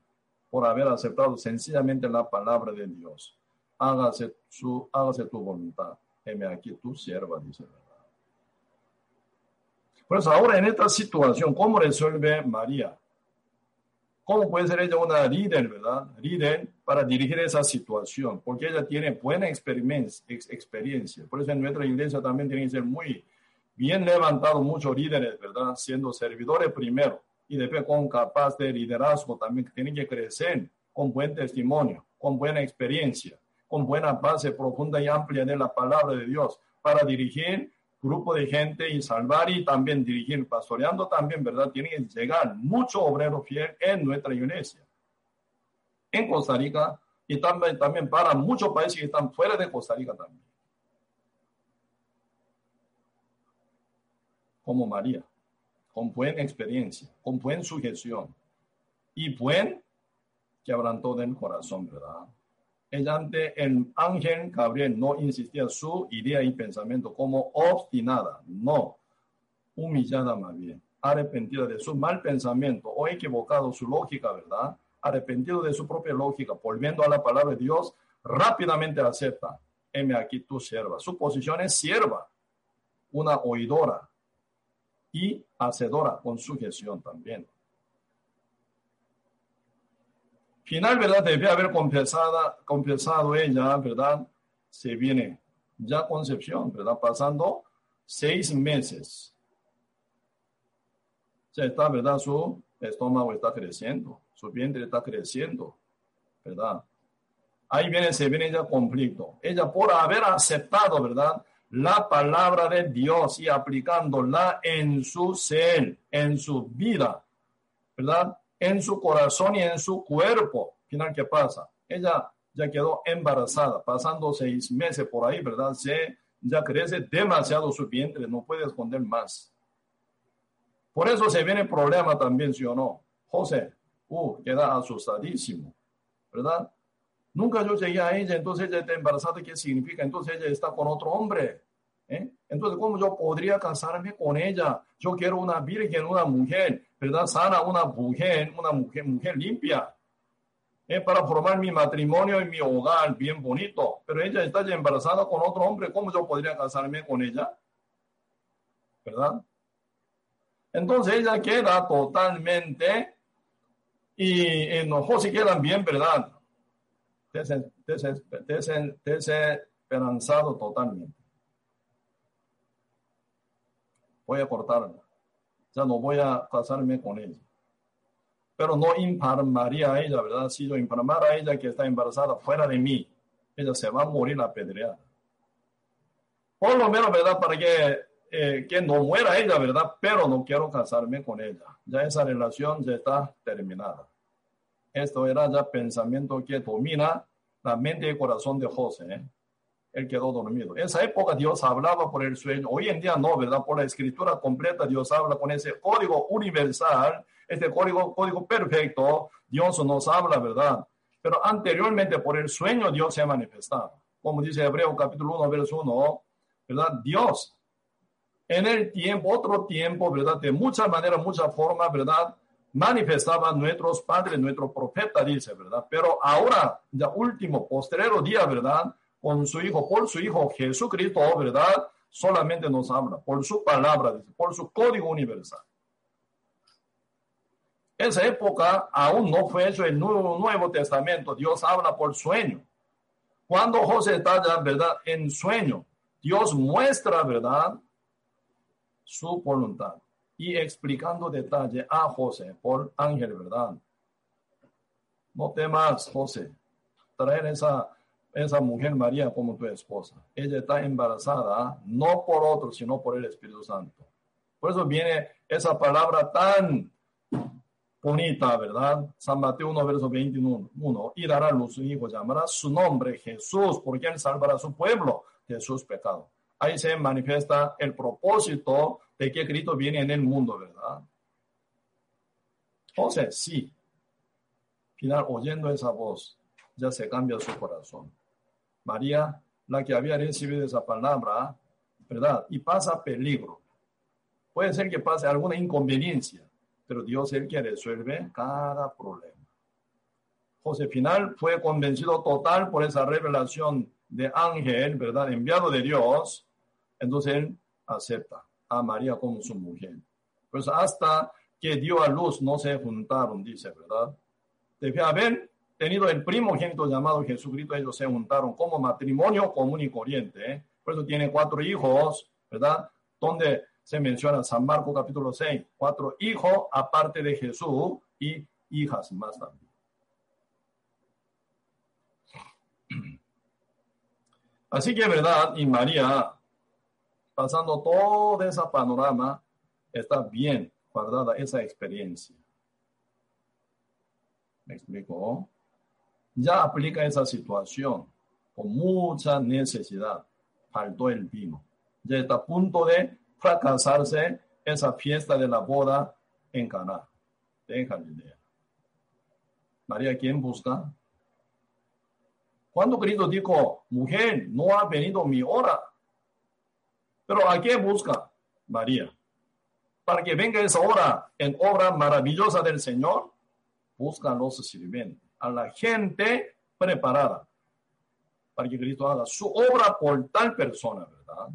por haber aceptado sencillamente la palabra de Dios. Hágase, su, hágase tu voluntad heme aquí tu sierva, dice verdad. Pues ahora en esta situación, ¿cómo resuelve María? ¿Cómo puede ser ella una líder, verdad? Líder para dirigir esa situación, porque ella tiene buena experiencia. Por eso en nuestra iglesia también tiene que ser muy bien levantado muchos líderes, ¿verdad? Siendo servidores primero y después con capaz de liderazgo también, que tienen que crecer con buen testimonio, con buena experiencia con buena base profunda y amplia de la palabra de Dios para dirigir grupo de gente y salvar y también dirigir, pastoreando también, ¿verdad? Tiene que llegar mucho obrero fiel en nuestra iglesia. En Costa Rica y también, también para muchos países que están fuera de Costa Rica también. Como María, con buena experiencia, con buena sujeción y buen quebranto del corazón, ¿verdad? ella ante el ángel Gabriel no insistía su idea y pensamiento como obstinada, no, humillada más bien, arrepentida de su mal pensamiento o equivocado su lógica, ¿verdad? Arrepentido de su propia lógica, volviendo a la palabra de Dios, rápidamente acepta, heme aquí tu sierva. Su posición es sierva, una oidora y hacedora con sujeción también. Final, ¿verdad? Debe haber confesada, confesado ella, ¿verdad? Se viene ya concepción, ¿verdad? Pasando seis meses. Ya está, ¿verdad? Su estómago está creciendo, su vientre está creciendo, ¿verdad? Ahí viene, se viene ya conflicto. Ella por haber aceptado, ¿verdad? La palabra de Dios y aplicándola en su ser, en su vida, ¿verdad? en su corazón y en su cuerpo. Final, ¿qué pasa? Ella ya quedó embarazada, pasando seis meses por ahí, ¿verdad? Se, ya crece demasiado su vientre, no puede esconder más. Por eso se viene el problema también, ¿sí o no? José, uh, queda asustadísimo, ¿verdad? Nunca yo llegué a ella, entonces ella está embarazada, ¿qué significa? Entonces ella está con otro hombre. ¿Eh? Entonces, ¿cómo yo podría casarme con ella? Yo quiero una virgen, una mujer, ¿verdad? Sana, una mujer, una mujer, mujer limpia. ¿eh? Para formar mi matrimonio y mi hogar bien bonito. Pero ella está ya embarazada con otro hombre, ¿cómo yo podría casarme con ella? ¿Verdad? Entonces ella queda totalmente y enojó si quedan bien, ¿verdad? Desesperanzado totalmente voy a cortarla. Ya no voy a casarme con ella. Pero no informaría a ella, ¿verdad? Si yo informara a ella que está embarazada fuera de mí, ella se va a morir apedreada. Por lo menos, ¿verdad? Para que, eh, que no muera ella, ¿verdad? Pero no quiero casarme con ella. Ya esa relación ya está terminada. Esto era ya pensamiento que domina la mente y corazón de José. ¿eh? Él quedó dormido. En esa época Dios hablaba por el sueño. Hoy en día no, ¿verdad? Por la escritura completa Dios habla con ese código universal, este código, código perfecto. Dios nos habla, ¿verdad? Pero anteriormente por el sueño Dios se ha manifestado. Como dice Hebreo capítulo 1, verso 1, ¿verdad? Dios en el tiempo, otro tiempo, ¿verdad? De muchas maneras, muchas formas, ¿verdad? Manifestaba nuestros padres, nuestro profeta, dice, ¿verdad? Pero ahora, ya último, postrero día, ¿verdad? Con su Hijo, por su Hijo Jesucristo, ¿verdad? solamente nos habla por su palabra, por su código universal. Esa época aún no fue hecho el Nuevo, Nuevo Testamento. Dios habla por sueño. Cuando José está ¿verdad? En sueño, Dios muestra, ¿verdad? Su voluntad y explicando detalle a José por ángel, ¿verdad? No temas, José, traer esa, esa mujer María como tu esposa. Ella está embarazada no por otro, sino por el Espíritu Santo. Por eso viene esa palabra tan bonita, ¿verdad? San Mateo 1, verso 21. Y dará luz su hijo, llamará su nombre Jesús, porque él salvará a su pueblo de sus pecados. Ahí se manifiesta el propósito de que Cristo viene en el mundo, ¿verdad? Entonces, sí, final, oyendo esa voz, ya se cambia su corazón. María, la que había recibido esa palabra, ¿verdad? Y pasa peligro. Puede ser que pase alguna inconveniencia, pero Dios es el que resuelve cada problema. José Final fue convencido total por esa revelación de ángel, ¿verdad? Enviado de Dios. Entonces él acepta a María como su mujer. Pues hasta que dio a luz no se juntaron, dice, ¿verdad? Debe haber tenido el primogénito llamado Jesucristo, ellos se juntaron como matrimonio común y corriente. ¿eh? Por eso tiene cuatro hijos, ¿verdad? Donde se menciona San Marcos capítulo 6, cuatro hijos aparte de Jesús y hijas más también. <clears throat> Así que, ¿verdad? Y María, pasando todo ese panorama, está bien guardada esa experiencia. ¿Me explico? Ya aplica esa situación con mucha necesidad. Faltó el vino. Ya está a punto de fracasarse esa fiesta de la boda en Caná, de Galilea. María, ¿quién busca? Cuando Cristo dijo, mujer, no ha venido mi hora. Pero ¿a qué busca María? Para que venga esa hora en obra maravillosa del Señor, busca a los sirvientes, a la gente preparada, para que Cristo haga su obra por tal persona, ¿verdad?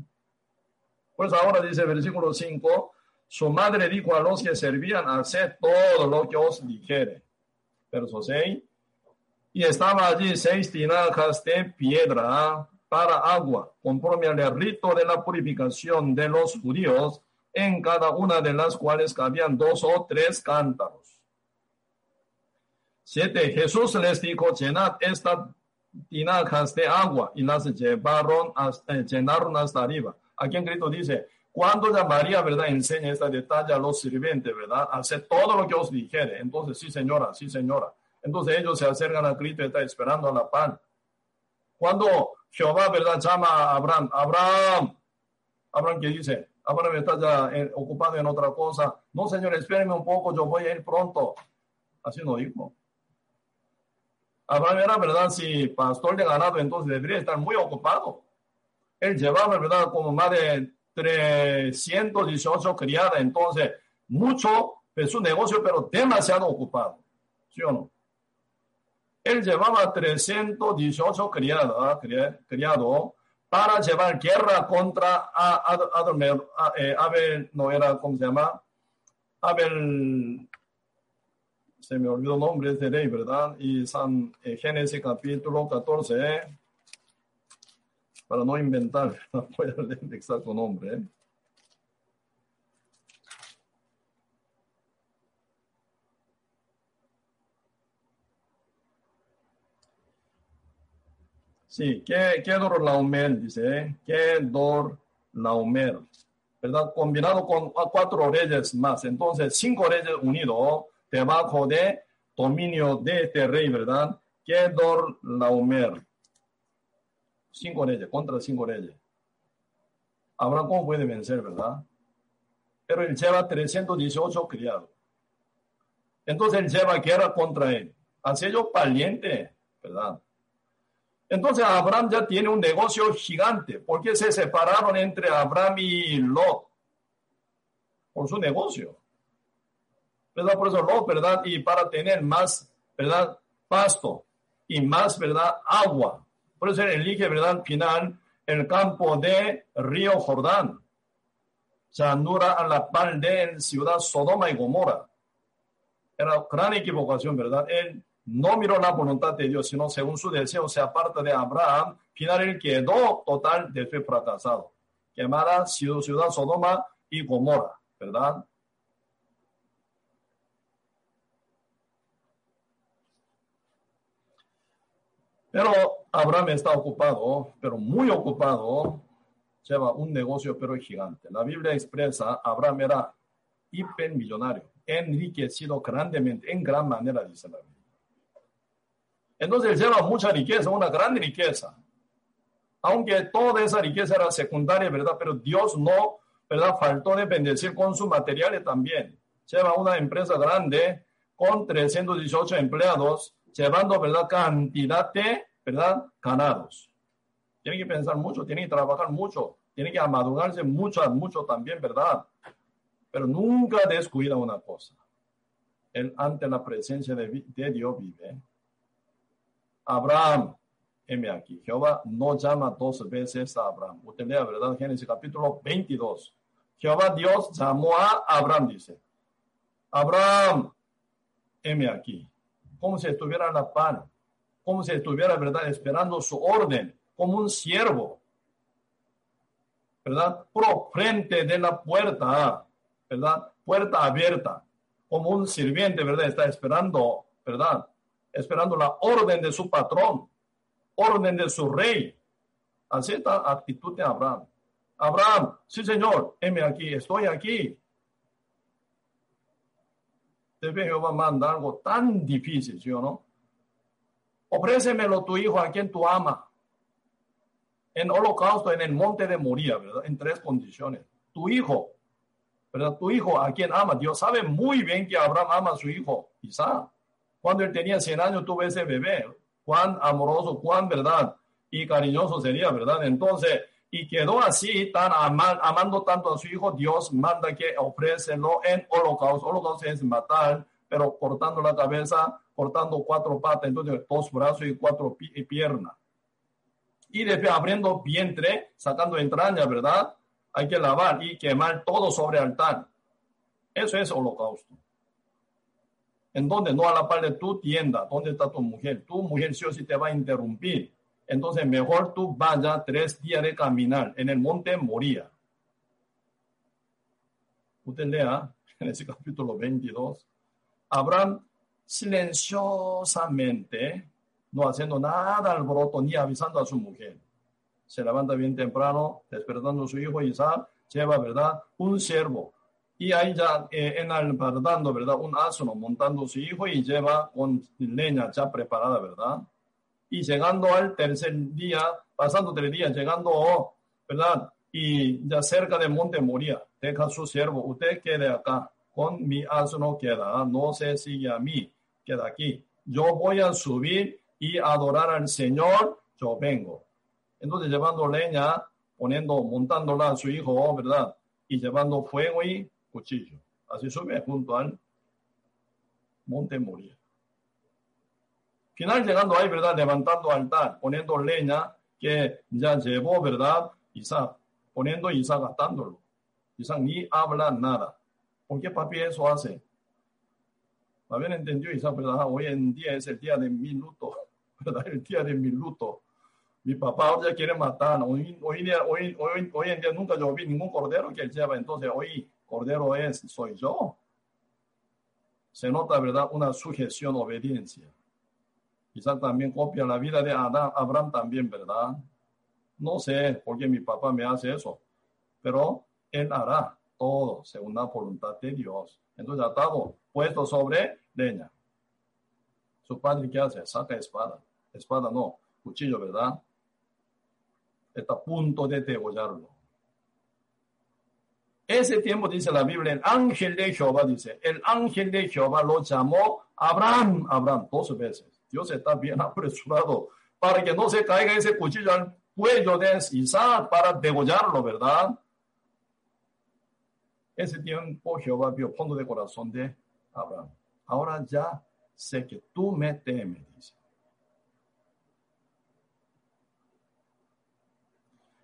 Pues ahora dice versículo 5, su madre dijo a los que servían, hacer todo lo que os dijere. Verso 6, y estaba allí seis tinajas de piedra para agua, conforme al rito de la purificación de los judíos, en cada una de las cuales cabían dos o tres cántaros. Siete, Jesús les dijo, llenad estas tinajas de agua, y las llevaron hasta, eh, llenaron hasta arriba. Aquí en Cristo dice, cuando ya María, ¿verdad? Enseña esta detalle a los sirvientes, ¿verdad? Hace todo lo que os dijere. Entonces, sí, señora, sí, señora. Entonces ellos se acercan a Cristo y están esperando la pan. Cuando Jehová, ¿verdad? Llama a Abraham, Abraham, Abraham, ¿qué dice? Abraham está ya eh, ocupado en otra cosa. No, señor, espérenme un poco, yo voy a ir pronto. Así no dijo. Abraham era, ¿verdad? Si pastor de ganado, entonces debería estar muy ocupado él llevaba, ¿verdad? Como más de 318 criadas, entonces mucho de su negocio, pero demasiado ocupado, ¿sí o no? Él llevaba 318 criadas, criado, para llevar guerra contra eh, Abel, no era, ¿cómo se llama? Abel, se me olvidó el nombre de rey, ¿verdad? Y San eh, Génesis capítulo 14, para no inventar, <laughs> no voy a leer el exacto nombre. ¿eh? Sí, ¿qué, qué dor laumer? Dice, ¿eh? ¿qué dor laumer? ¿Verdad? Combinado con cuatro reyes más. Entonces, cinco reyes unidos debajo de dominio de este rey, ¿verdad? ¿Qué dor laumer? cinco leyes, contra cinco leyes. Abraham, ¿cómo puede vencer, verdad? Pero él lleva 318 criados. Entonces él lleva guerra contra él. Así ellos valiente, ¿verdad? Entonces Abraham ya tiene un negocio gigante. porque se separaron entre Abraham y Lot? Por su negocio. ¿Verdad? Por eso Lot, ¿verdad? Y para tener más, ¿verdad? Pasto y más, ¿verdad? Agua por eso elige, ¿verdad? Al final, el campo de Río Jordán, llanura a la par de ciudad Sodoma y Gomorra. Era gran equivocación, ¿verdad? Él no miró la voluntad de Dios, sino según su deseo se aparta de Abraham, final él quedó total de fe fracasado. Quemada ciudad Sodoma y Gomorra, ¿verdad? Pero Abraham está ocupado, pero muy ocupado, lleva un negocio pero gigante. La Biblia expresa, Abraham era hipermillonario, enriquecido grandemente, en gran manera, dice la Biblia. Entonces lleva mucha riqueza, una gran riqueza. Aunque toda esa riqueza era secundaria, ¿verdad? Pero Dios no, ¿verdad? Faltó de bendecir con sus materiales también. Lleva una empresa grande con 318 empleados, llevando, ¿verdad? Cantidad de, ¿verdad? Ganados. Tiene que pensar mucho, tiene que trabajar mucho, tiene que amadurarse mucho, mucho también, ¿verdad? Pero nunca descuida una cosa. Él ante la presencia de, de Dios vive Abraham, heme aquí. Jehová no llama dos veces a Abraham. Usted lea, ¿verdad? Génesis capítulo 22. Jehová Dios llamó a Abraham, dice. Abraham, heme aquí. Como si estuviera en la pan. Como si estuviera, ¿verdad? Esperando su orden. Como un siervo. ¿Verdad? Pro frente de la puerta. ¿Verdad? Puerta abierta. Como un sirviente, ¿verdad? Está esperando, ¿verdad? esperando la orden de su patrón, orden de su rey. Así está actitud de Abraham. Abraham, sí señor, heme aquí, estoy aquí. Debe Jehová mandar algo tan difícil, ¿sí o no? Ofrécemelo tu hijo a quien tú amas. En holocausto, en el monte de Moría, ¿verdad? En tres condiciones. Tu hijo, ¿verdad? Tu hijo a quien ama. Dios sabe muy bien que Abraham ama a su hijo, Isaac. Cuando él tenía 100 años tuvo ese bebé. Cuán amoroso, cuán verdad y cariñoso sería, ¿verdad? Entonces, y quedó así, tan amando tanto a su hijo, Dios manda que ofrécelo en holocausto. Holocausto es matar, pero cortando la cabeza, cortando cuatro patas, entonces dos brazos y cuatro piernas. Y después abriendo vientre, sacando entraña, ¿verdad? Hay que lavar y quemar todo sobre altar. Eso es holocausto. ¿En dónde? No a la par de tu tienda. ¿Dónde está tu mujer? Tu mujer sí o sí te va a interrumpir. Entonces, mejor tú vaya tres días de caminar. En el monte moría. Usted lea <laughs> en ese capítulo 22. Abraham silenciosamente, no haciendo nada alboroto ni avisando a su mujer. Se levanta bien temprano, despertando a su hijo Isaac, lleva, ¿verdad? Un siervo y ahí ya eh, en dando, ¿verdad? Un asno montando su hijo y lleva con leña ya preparada, ¿verdad? Y llegando al tercer día, pasando tres días, llegando, ¿verdad? Y ya cerca del monte Moría, deja su siervo, usted quede acá, con mi asno queda, no se sigue a mí, queda aquí. Yo voy a subir y adorar al Señor, yo vengo. Entonces llevando leña, poniendo, montándola a su hijo, ¿verdad? Y llevando fuego y cuchillo. Así sube junto al monte Moria. Final llegando ahí, ¿verdad? Levantando altar, poniendo leña que ya llevó, ¿verdad? Isaac, poniendo Isaac gastándolo. Isaac ni habla nada. ¿Por qué papi eso hace? Habían entendido Isaac, ¿verdad? Hoy en día es el día de mi luto, <laughs> ¿verdad? El día de mi luto. Mi papá ahora quiere matar. Hoy, hoy, hoy, hoy, hoy en día nunca yo vi ningún cordero que él lleva. Entonces hoy Cordero es, soy yo. Se nota, ¿verdad? Una sujeción, obediencia. Quizás también copia la vida de Adán, Abraham también, ¿verdad? No sé por qué mi papá me hace eso, pero él hará todo según la voluntad de Dios. Entonces, atado, puesto sobre leña. Su padre, ¿qué hace? Saca espada. Espada no, cuchillo, ¿verdad? Está a punto de degollarlo. Ese tiempo dice la Biblia, el ángel de Jehová dice, el ángel de Jehová lo llamó Abraham, Abraham, dos veces. Dios está bien <laughs> apresurado para que no se caiga ese cuchillo al cuello de Isaac para degollarlo, ¿verdad? Ese tiempo Jehová vio fondo de corazón de Abraham. Ahora ya sé que tú me temes.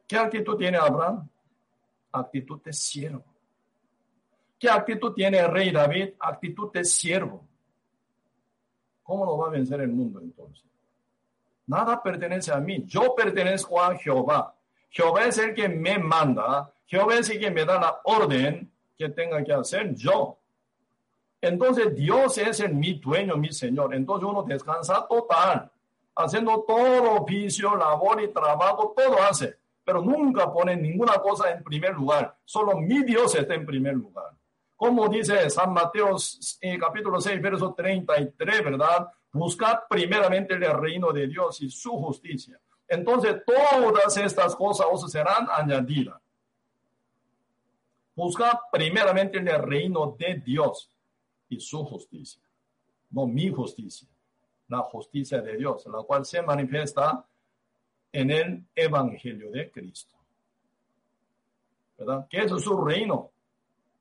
¿Qué actitud tiene Abraham? Actitud de siervo. ¿Qué actitud tiene el rey David? Actitud de siervo. ¿Cómo lo va a vencer el mundo entonces? Nada pertenece a mí. Yo pertenezco a Jehová. Jehová es el que me manda. Jehová es el que me da la orden que tenga que hacer yo. Entonces Dios es el mi dueño, mi Señor. Entonces uno descansa total, haciendo todo oficio, labor y trabajo, todo hace, pero nunca pone ninguna cosa en primer lugar. Solo mi Dios está en primer lugar. Como dice San Mateo en capítulo 6, verso 33, ¿verdad? Buscad primeramente el reino de Dios y su justicia. Entonces todas estas cosas os serán añadidas. Buscad primeramente el reino de Dios y su justicia, no mi justicia, la justicia de Dios, la cual se manifiesta en el Evangelio de Cristo. ¿Verdad? Que es su reino,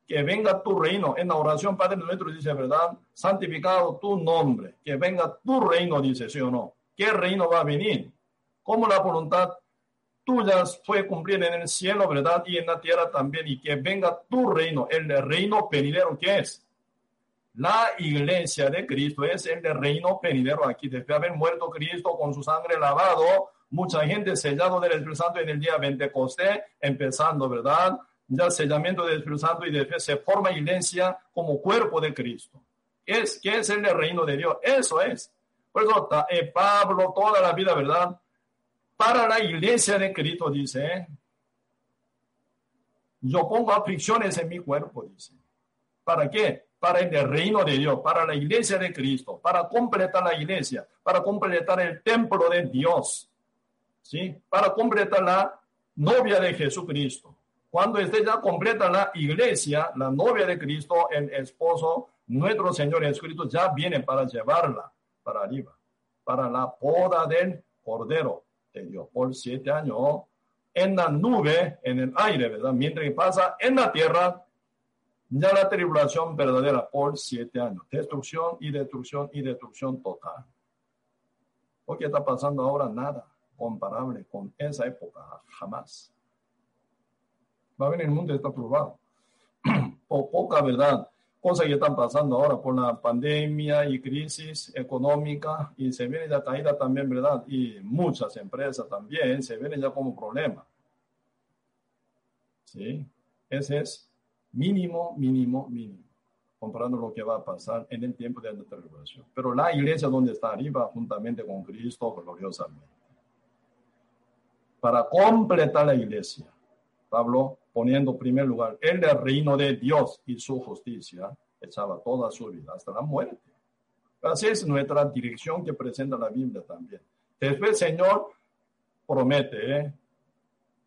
que venga tu reino. En la oración Padre nuestro dice, ¿verdad? Santificado tu nombre, que venga tu reino, dice, ¿sí o no? ¿Qué reino va a venir? Como la voluntad tuya fue cumplir en el cielo, ¿verdad? Y en la tierra también, y que venga tu reino, el reino venidero que es. La iglesia de Cristo es el reino venidero aquí. Después de haber muerto Cristo con su sangre lavado, mucha gente sellado del Espíritu Santo en el día Pentecostés, empezando, ¿verdad? ya sellamiento del Espíritu Santo y después se forma iglesia como cuerpo de Cristo. Es, ¿Qué es el reino de Dios? Eso es. Por eso eh, Pablo toda la vida, ¿verdad? Para la iglesia de Cristo dice, ¿eh? yo pongo aflicciones en mi cuerpo, dice. ¿Para qué? Para el reino de Dios, para la iglesia de Cristo, para completar la iglesia, para completar el templo de Dios, ¿sí? Para completar la novia de Jesucristo. Cuando esté ya completa la iglesia, la novia de Cristo, el esposo, nuestro Señor Jesucristo ya viene para llevarla para arriba, para la poda del Cordero por siete años en la nube, en el aire, ¿verdad? Mientras que pasa en la tierra, ya la tribulación verdadera por siete años. Destrucción y destrucción y destrucción total. ¿Por qué está pasando ahora? Nada comparable con esa época, jamás va a venir el mundo está probado. <clears throat> por poca verdad, cosas que están pasando ahora por la pandemia y crisis económica y se viene ya caída también, ¿verdad? Y muchas empresas también se vienen ya como problema. ¿Sí? Ese es mínimo, mínimo, mínimo, comparando lo que va a pasar en el tiempo de la tribulación. Pero la iglesia donde está arriba, juntamente con Cristo, gloriosamente. Para completar la iglesia, Pablo poniendo primer lugar el reino de Dios y su justicia, echaba toda su vida hasta la muerte. Así es nuestra dirección que presenta la Biblia también. Después el Señor promete, ¿eh?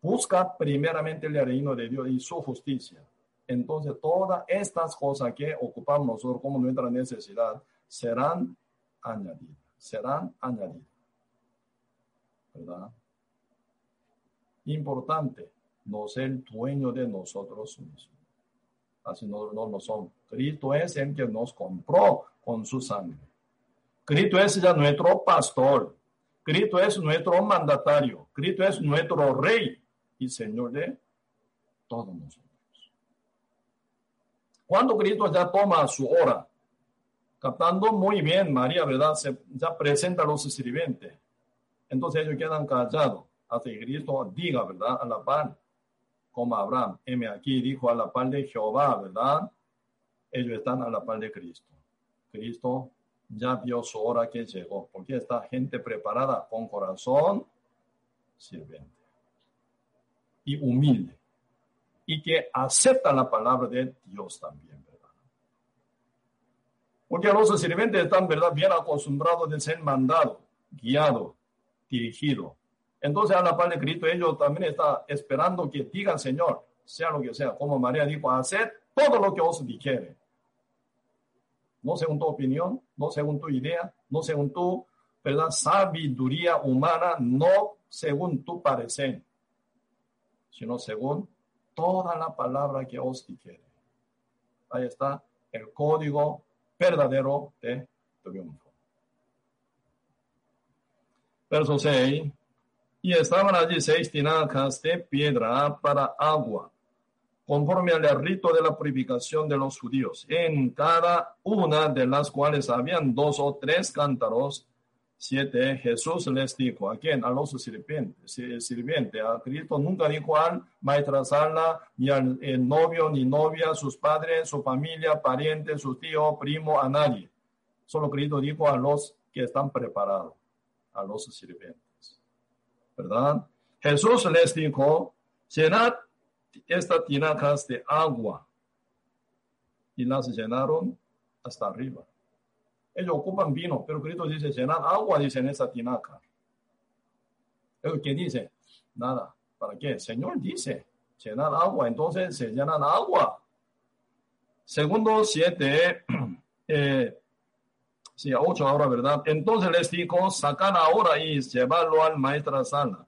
busca primeramente el reino de Dios y su justicia. Entonces todas estas cosas que ocupamos nosotros como nuestra necesidad serán añadidas, serán añadidas. ¿Verdad? Importante no ser dueño de nosotros mismos. Así no, no lo son. Cristo es el que nos compró con su sangre. Cristo es ya nuestro pastor. Cristo es nuestro mandatario. Cristo es nuestro rey y Señor de todos nosotros. Cuando Cristo ya toma su hora, captando muy bien María, ¿verdad? Se, ya presenta a los sirvientes. Entonces ellos quedan callados hasta que Cristo diga, ¿verdad? A la par como Abraham. M aquí dijo a la par de Jehová, ¿verdad? Ellos están a la par de Cristo. Cristo ya vio su hora que llegó, porque está gente preparada con corazón sirviente y humilde y que acepta la palabra de Dios también, ¿verdad? Porque los sirvientes están, ¿verdad? Bien acostumbrados de ser mandados, guiados, dirigidos entonces, a la par de Cristo, ellos también están esperando que digan, Señor, sea lo que sea, como María dijo, hacer todo lo que os dijere. No según tu opinión, no según tu idea, no según tu ¿verdad? sabiduría humana, no según tu parecer, sino según toda la palabra que os dijere. Ahí está el código verdadero de triunfo. Verso 6 Y estaban allí seis tinacas de piedra para agua, conforme al rito de la purificación de los judíos, en cada una de las cuales habían dos o tres cántaros 7, Jesús les dijo, ¿a quién? A los sirvientes, sirviente. A Cristo nunca dijo al maestra sala, ni al novio, ni novia, sus padres, su familia, parientes, su tío, primo, a nadie. Solo Cristo dijo a los que están preparados, a los sirvientes. ¿Verdad? Jesús les dijo, llenad estas tinacas de agua. Y las llenaron hasta arriba. Ellos ocupan vino, pero Cristo dice, llenar agua, dice en esa tinaca. ¿Qué dice? Nada. ¿Para qué? El Señor dice, llenar agua, entonces se llenan agua. Segundo siete, <clears throat> eh, sí, a ocho ahora, ¿verdad? Entonces les dijo, sacan ahora y llevarlo al maestra sala.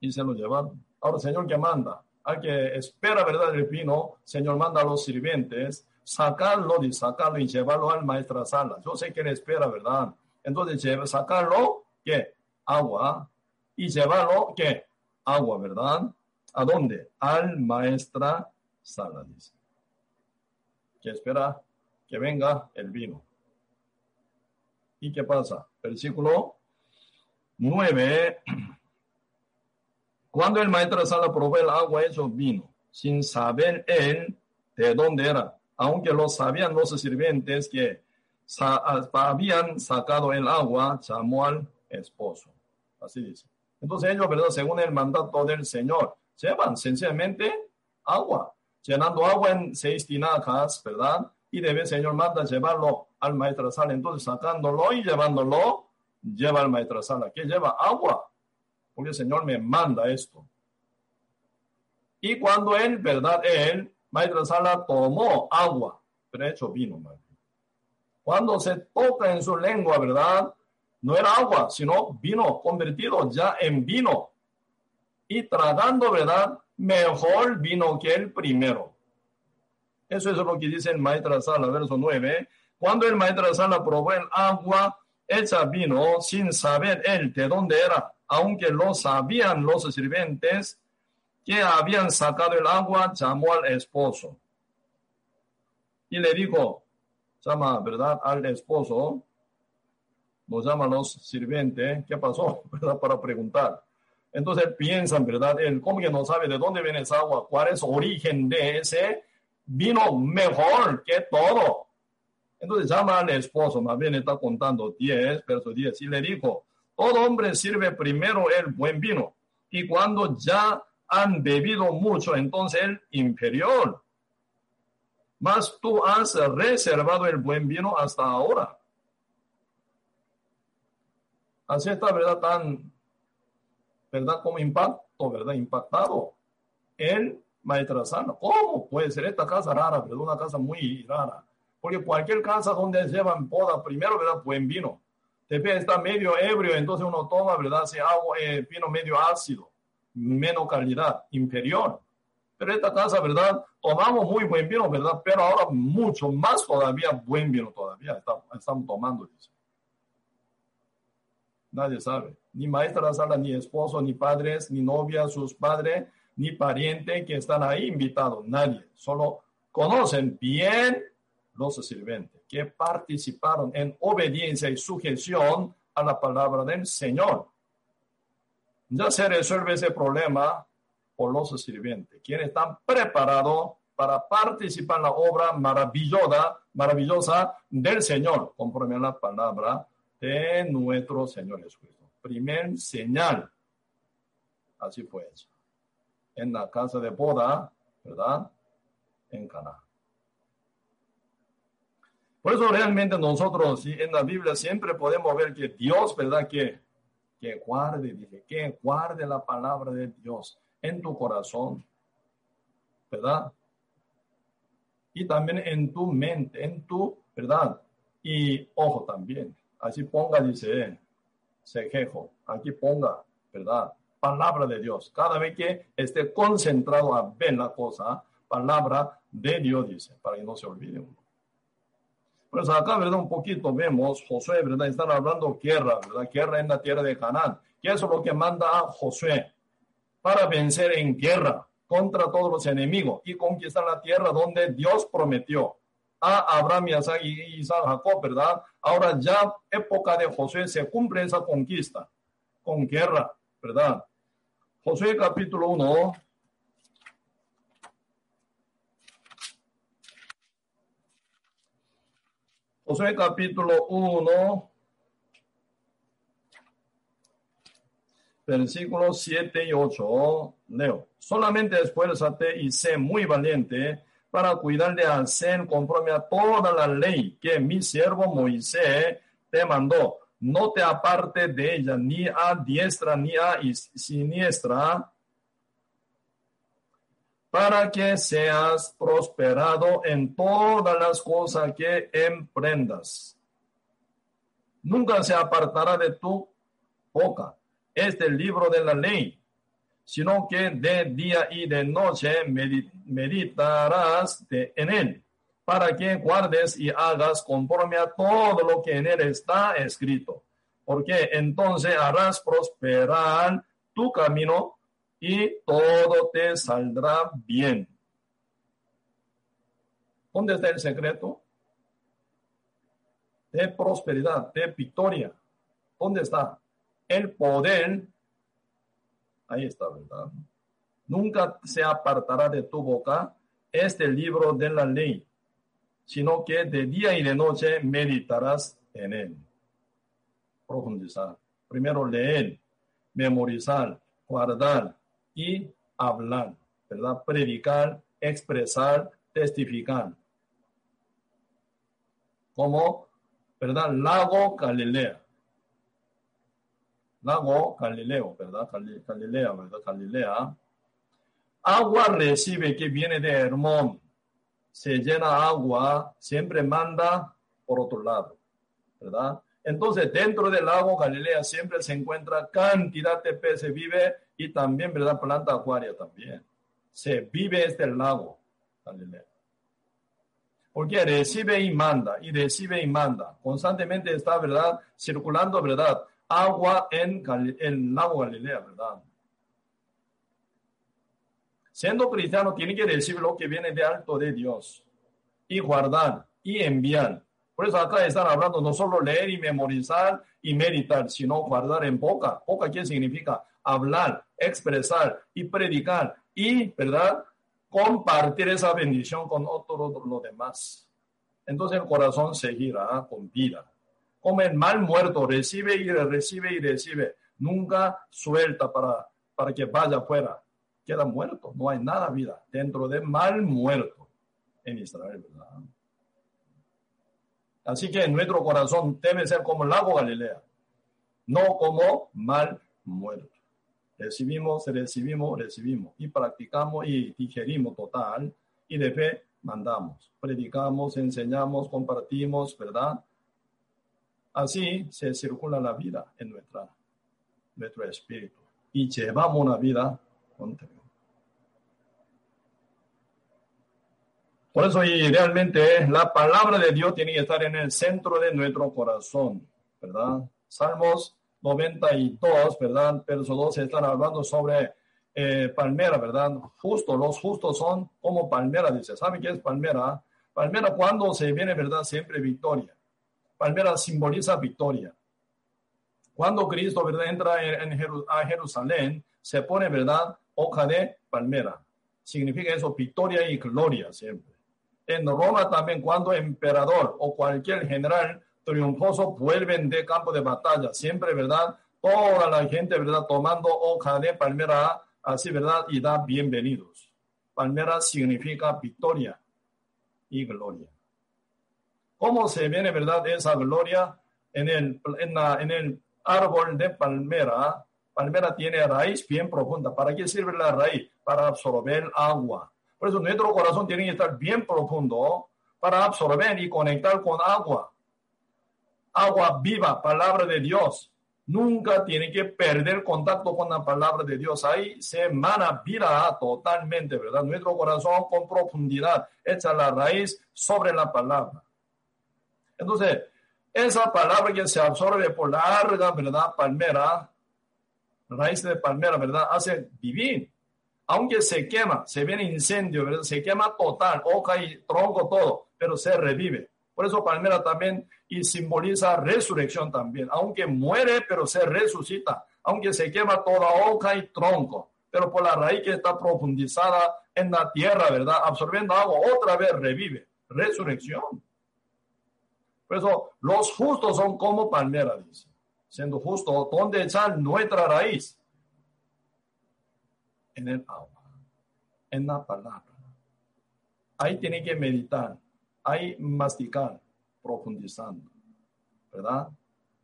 Y se lo llevaron. Ahora, Señor, ¿qué manda? Hay que espera, ¿verdad? El vino, Señor manda a los sirvientes sacarlo y sacarlo y llevarlo al maestra sala. Yo sé que le espera, ¿verdad? Entonces, sacarlo, ¿qué? Agua. Y llevarlo, ¿qué? Agua, ¿verdad? ¿A dónde? Al maestra sala, dice. Que espera que venga el vino. ¿Y qué pasa? Versículo 9. Cuando el maestro sala probó el agua, eso vino, sin saber él de dónde era aunque lo sabían los sirvientes que habían sacado el agua, llamó esposo. Así dice. Entonces ellos, ¿verdad? Según el mandato del Señor, llevan sencillamente agua, llenando agua en seis tinajas, ¿verdad? Y debe Señor manda llevarlo al maestro sala. Entonces sacándolo y llevándolo, lleva al maestro sala. ¿Qué lleva? Agua. Porque el Señor me manda esto. Y cuando él, ¿verdad? Él Maestra Sala tomó agua, pero hecho vino. Cuando se toca en su lengua, ¿verdad? No era agua, sino vino convertido ya en vino. Y tratando, ¿verdad? Mejor vino que el primero. Eso es lo que dice el Maestra Sala, verso 9. Cuando el Maestra Sala probó el agua hecha vino sin saber él de dónde era, aunque lo sabían los sirvientes, que habían sacado el agua, llamó al esposo. Y le dijo, llama, ¿verdad? Al esposo, nos llaman los sirvientes, ¿qué pasó? <laughs> ¿Verdad? Para preguntar. Entonces piensan, ¿verdad? Él, ¿cómo que no sabe de dónde viene esa agua? ¿Cuál es el origen de ese vino mejor que todo? Entonces llama al esposo, más bien está contando 10, verso 10, y le dijo, todo hombre sirve primero el buen vino, y cuando ya han bebido mucho, entonces el inferior. Mas tú has reservado el buen vino hasta ahora. Así está, ¿verdad? Tan, ¿verdad? Como impacto, ¿verdad? Impactado. El sana ¿Cómo puede ser esta casa rara, ¿verdad? Una casa muy rara. Porque cualquier casa donde llevan poda, primero, ¿verdad? Buen vino. Después está medio ebrio, entonces uno toma, ¿verdad? Si agua, eh, vino medio ácido menos calidad, inferior. Pero esta casa, ¿verdad? Tomamos muy buen vino, ¿verdad? Pero ahora mucho más todavía buen vino todavía estamos tomando. Dice. Nadie sabe. Ni maestra sala, ni esposo, ni padres, ni novia, sus padres, ni pariente que están ahí invitados. Nadie. Solo conocen bien los sirvientes que participaron en obediencia y sujeción a la palabra del Señor ya se resuelve ese problema por los sirvientes, quienes están preparados para participar en la obra maravillosa, del Señor, conforme a la palabra de nuestro Señor Jesucristo. Primer señal. Así fue hecho. En la casa de boda, ¿verdad? En Cana. Por eso realmente nosotros en la Biblia siempre podemos ver que Dios, ¿verdad? Que que guarde, dice, que guarde la palabra de Dios en tu corazón, ¿verdad? Y también en tu mente, en tu, ¿verdad? Y ojo también, así ponga, dice, se quejo, aquí ponga, ¿verdad? Palabra de Dios. Cada vez que esté concentrado a ver la cosa, palabra de Dios, dice, para que no se olvide uno. Pues acá, ¿verdad? Un poquito vemos, Josué, ¿verdad? Están hablando guerra, ¿verdad? Guerra en la tierra de Canaán. Y eso es lo que manda a Josué para vencer en guerra contra todos los enemigos y conquistar la tierra donde Dios prometió a Abraham, Isaac y Isaac Jacob, ¿verdad? Ahora ya época de Josué se cumple esa conquista con guerra, ¿verdad? Josué capítulo 1, Josué capítulo 1, versículos 7 y 8. Leo. Solamente esfuérzate y sé muy valiente para cuidar de hacer conforme a toda la ley que mi siervo Moisés te mandó. No te aparte de ella ni a diestra ni a siniestra para que seas prosperado en todas las cosas que emprendas. Nunca se apartará de tu boca este libro de la ley, sino que de día y de noche meditarás en él, para que guardes y hagas conforme a todo lo que en él está escrito, porque entonces harás prosperar tu camino y todo te saldrá bien. ¿Dónde está el secreto? De prosperidad, de victoria. ¿Dónde está? El poder. Ahí está, ¿verdad? Nunca se apartará de tu boca este libro de la ley, sino que de día y de noche meditarás en él. Profundizar. Primero leer, memorizar, guardar, y hablar, ¿verdad? Predicar, expresar, testificar. Como, ¿verdad? Lago Galilea. Lago Galileo, ¿verdad? Galilea, ¿verdad? Galilea. Agua recibe que viene de Hermón. Se llena agua, siempre manda por otro lado, ¿verdad? Entonces, dentro del lago Galilea siempre se encuentra cantidad de peces vive y también, ¿verdad? Planta acuaria también. Se vive este lago Galilea. Porque recibe y manda, y recibe y manda. Constantemente está, ¿verdad? Circulando, ¿verdad? Agua en el lago Galilea, ¿verdad? Siendo cristiano, tiene que recibir lo que viene de alto de Dios y guardar y enviar por eso acá están hablando no solo leer y memorizar y meditar, sino guardar en boca. Boca, ¿qué significa? Hablar, expresar y predicar y, ¿verdad? Compartir esa bendición con otros los demás. Entonces el corazón se gira con vida. Como el mal muerto, recibe y recibe y recibe. Nunca suelta para, para que vaya afuera. Queda muerto. No hay nada vida dentro de mal muerto en Israel, ¿verdad? Así que nuestro corazón debe ser como el lago Galilea, no como mal muerto. Recibimos, recibimos, recibimos y practicamos y digerimos total y de fe mandamos, predicamos, enseñamos, compartimos, ¿verdad? Así se circula la vida en nuestra, nuestro espíritu y llevamos una vida. Por eso, y realmente la palabra de Dios tiene que estar en el centro de nuestro corazón, ¿verdad? Salmos 92, ¿verdad? Verso 12 están hablando sobre eh, palmera, ¿verdad? Justo, los justos son como palmera, dice. ¿Saben qué es palmera? Palmera cuando se viene, ¿verdad? Siempre victoria. Palmera simboliza victoria. Cuando Cristo, ¿verdad? Entra en, Jerusalén, se pone, ¿verdad? Hoja de palmera. Significa eso, victoria y gloria siempre. En Roma también cuando emperador o cualquier general triunfoso vuelven de campo de batalla, siempre, ¿verdad? Toda la gente, ¿verdad? Tomando hoja de palmera, así, ¿verdad? Y da bienvenidos. Palmera significa victoria y gloria. ¿Cómo se viene, verdad, esa gloria en el, en, en el árbol de palmera? Palmera tiene raíz bien profunda. ¿Para qué sirve la raíz? Para absorber agua. Por eso nuestro corazón tiene que estar bien profundo para absorber y conectar con agua. Agua viva, palabra de Dios. Nunca tiene que perder contacto con la palabra de Dios. Ahí se emana vida totalmente, ¿verdad? Nuestro corazón con profundidad echa la raíz sobre la palabra. Entonces, esa palabra que se absorbe por larga, ¿verdad? Palmera, raíz de palmera, ¿verdad? Hace vivir. Aunque se quema, se viene incendio, ¿verdad? Se quema total, hoja y tronco, todo, pero se revive. Por eso palmera también y simboliza resurrección también. Aunque muere, pero se resucita. Aunque se quema toda hoja y tronco, pero por la raíz que está profundizada en la tierra, ¿verdad? Absorbiendo agua, otra vez revive. Resurrección. Por eso, los justos son como palmera, dice. Siendo justo, ¿dónde está nuestra raíz? En el agua, en la palabra. Ahí tiene que meditar, ahí masticar, profundizando, ¿verdad?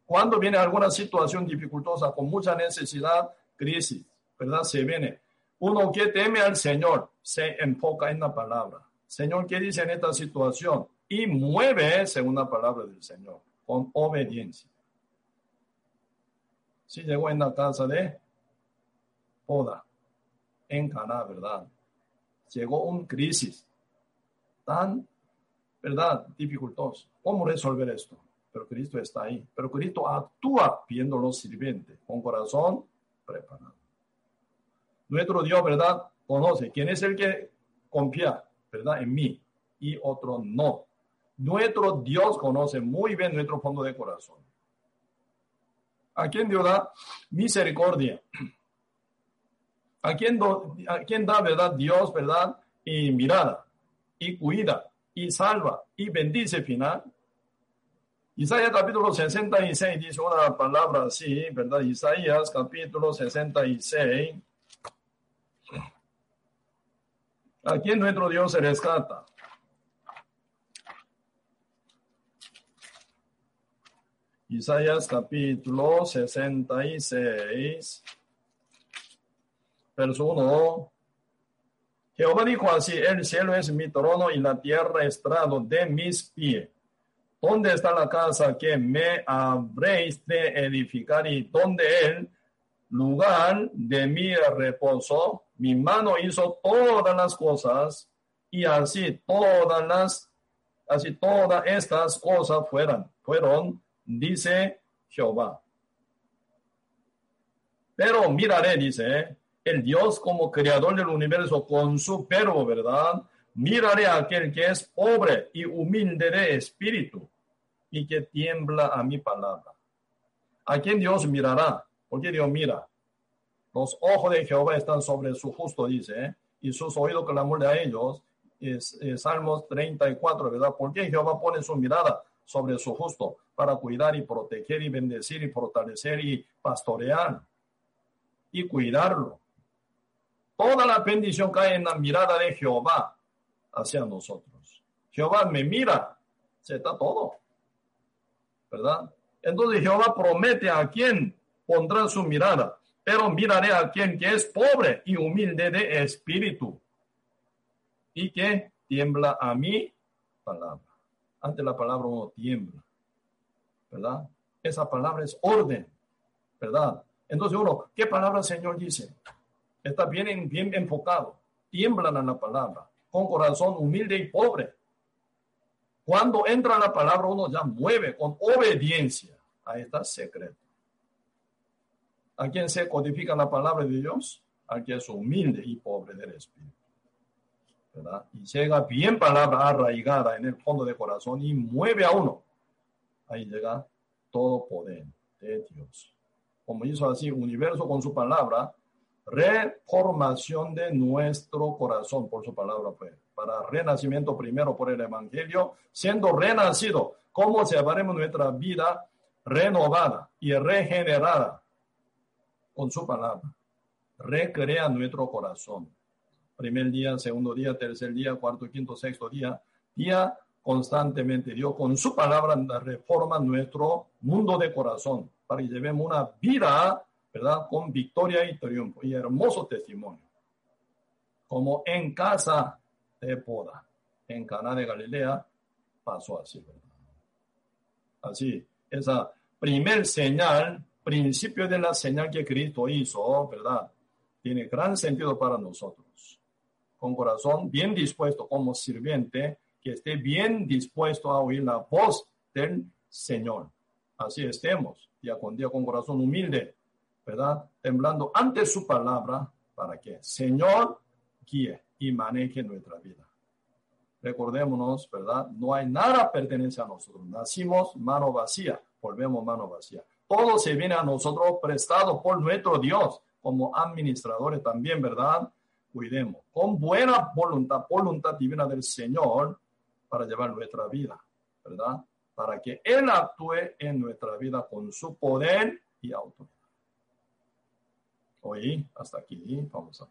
Cuando viene alguna situación dificultosa, con mucha necesidad, crisis, ¿verdad? Se viene. Uno que teme al Señor se enfoca en la palabra. Señor, ¿qué dice en esta situación? y mueve según la palabra del Señor, con obediencia. Si llegó en la casa de Poda, en Caná, ¿verdad? Llegó un crisis tan, ¿verdad? Dificultoso. ¿Cómo resolver esto? Pero Cristo está ahí. Pero Cristo actúa viéndolo sirviente, con corazón preparado. Nuestro Dios, ¿verdad? Conoce quién es el que confía, ¿verdad? En mí y otro no. Nuestro Dios conoce muy bien nuestro fondo de corazón. ¿A quién Dios da misericordia? ¿A quién, ¿A quién da verdad Dios, verdad? Y mirada, y cuida, y salva, y bendice final. Isaías capítulo 66 dice una palabra así, ¿verdad? Isaías capítulo 66. ¿A quién nuestro Dios se rescata? Isaías capítulo 66, verso 1. Jehová dijo así, el cielo es mi trono y la tierra estrado de mis pies. ¿Dónde está la casa que me habréis de edificar y dónde el lugar de mi reposo? Mi mano hizo todas las cosas y así todas las, así todas estas cosas fueron, fueron dice Jehová. Pero miraré, dice, el Dios como creador del universo con su verbo, ¿verdad? Miraré a aquel que es pobre y humilde de espíritu y que tiembla a mi palabra. ¿A quién Dios mirará? Porque Dios mira. Los ojos de Jehová están sobre su justo, dice, y sus oídos clamor a ellos. Es, es Salmos 34, ¿verdad? Porque Jehová pone su mirada sobre su justo para cuidar y proteger y bendecir y fortalecer y pastorear y cuidarlo. Toda la bendición cae en la mirada de Jehová hacia nosotros. Jehová me mira, se está todo. ¿Verdad? Entonces Jehová promete a quien pondrá su mirada, pero miraré a quien que es pobre y humilde de espíritu y que tiembla a mi palabra ante la palabra uno tiembla, ¿verdad? Esa palabra es orden, ¿verdad? Entonces uno, ¿qué palabra el Señor dice? Está bien, enfocado, tiemblan a la palabra, con corazón humilde y pobre. Cuando entra la palabra uno ya mueve con obediencia. Ahí está secreto. ¿A quién se codifica la palabra de Dios? A quien es humilde y pobre del Espíritu. Y llega bien palabra arraigada en el fondo de corazón y mueve a uno. Ahí llega todo poder de Dios. Como hizo así universo con su palabra, reformación de nuestro corazón por su palabra fue. Para renacimiento primero por el Evangelio, siendo renacido, ¿cómo llevaremos nuestra vida renovada y regenerada con su palabra? Recrea nuestro corazón primer día, segundo día, tercer día, cuarto, quinto, sexto día, día constantemente. Dios con su palabra reforma nuestro mundo de corazón para que llevemos una vida, ¿verdad? Con victoria y triunfo y hermoso testimonio. Como en casa de poda, en Cana de Galilea, pasó así. Así, esa primer señal, principio de la señal que Cristo hizo, ¿verdad? Tiene gran sentido para nosotros con corazón bien dispuesto como sirviente, que esté bien dispuesto a oír la voz del Señor. Así estemos, día con día, con corazón humilde, ¿verdad? Temblando ante su palabra para que Señor guíe y maneje nuestra vida. Recordémonos, ¿verdad? No hay nada pertenece a nosotros. Nacimos mano vacía, volvemos mano vacía. Todo se viene a nosotros prestado por nuestro Dios como administradores también, ¿verdad? Cuidemos con buena voluntad, voluntad divina del Señor para llevar nuestra vida, ¿verdad? Para que Él actúe en nuestra vida con su poder y autoridad. Hoy, hasta aquí, vamos a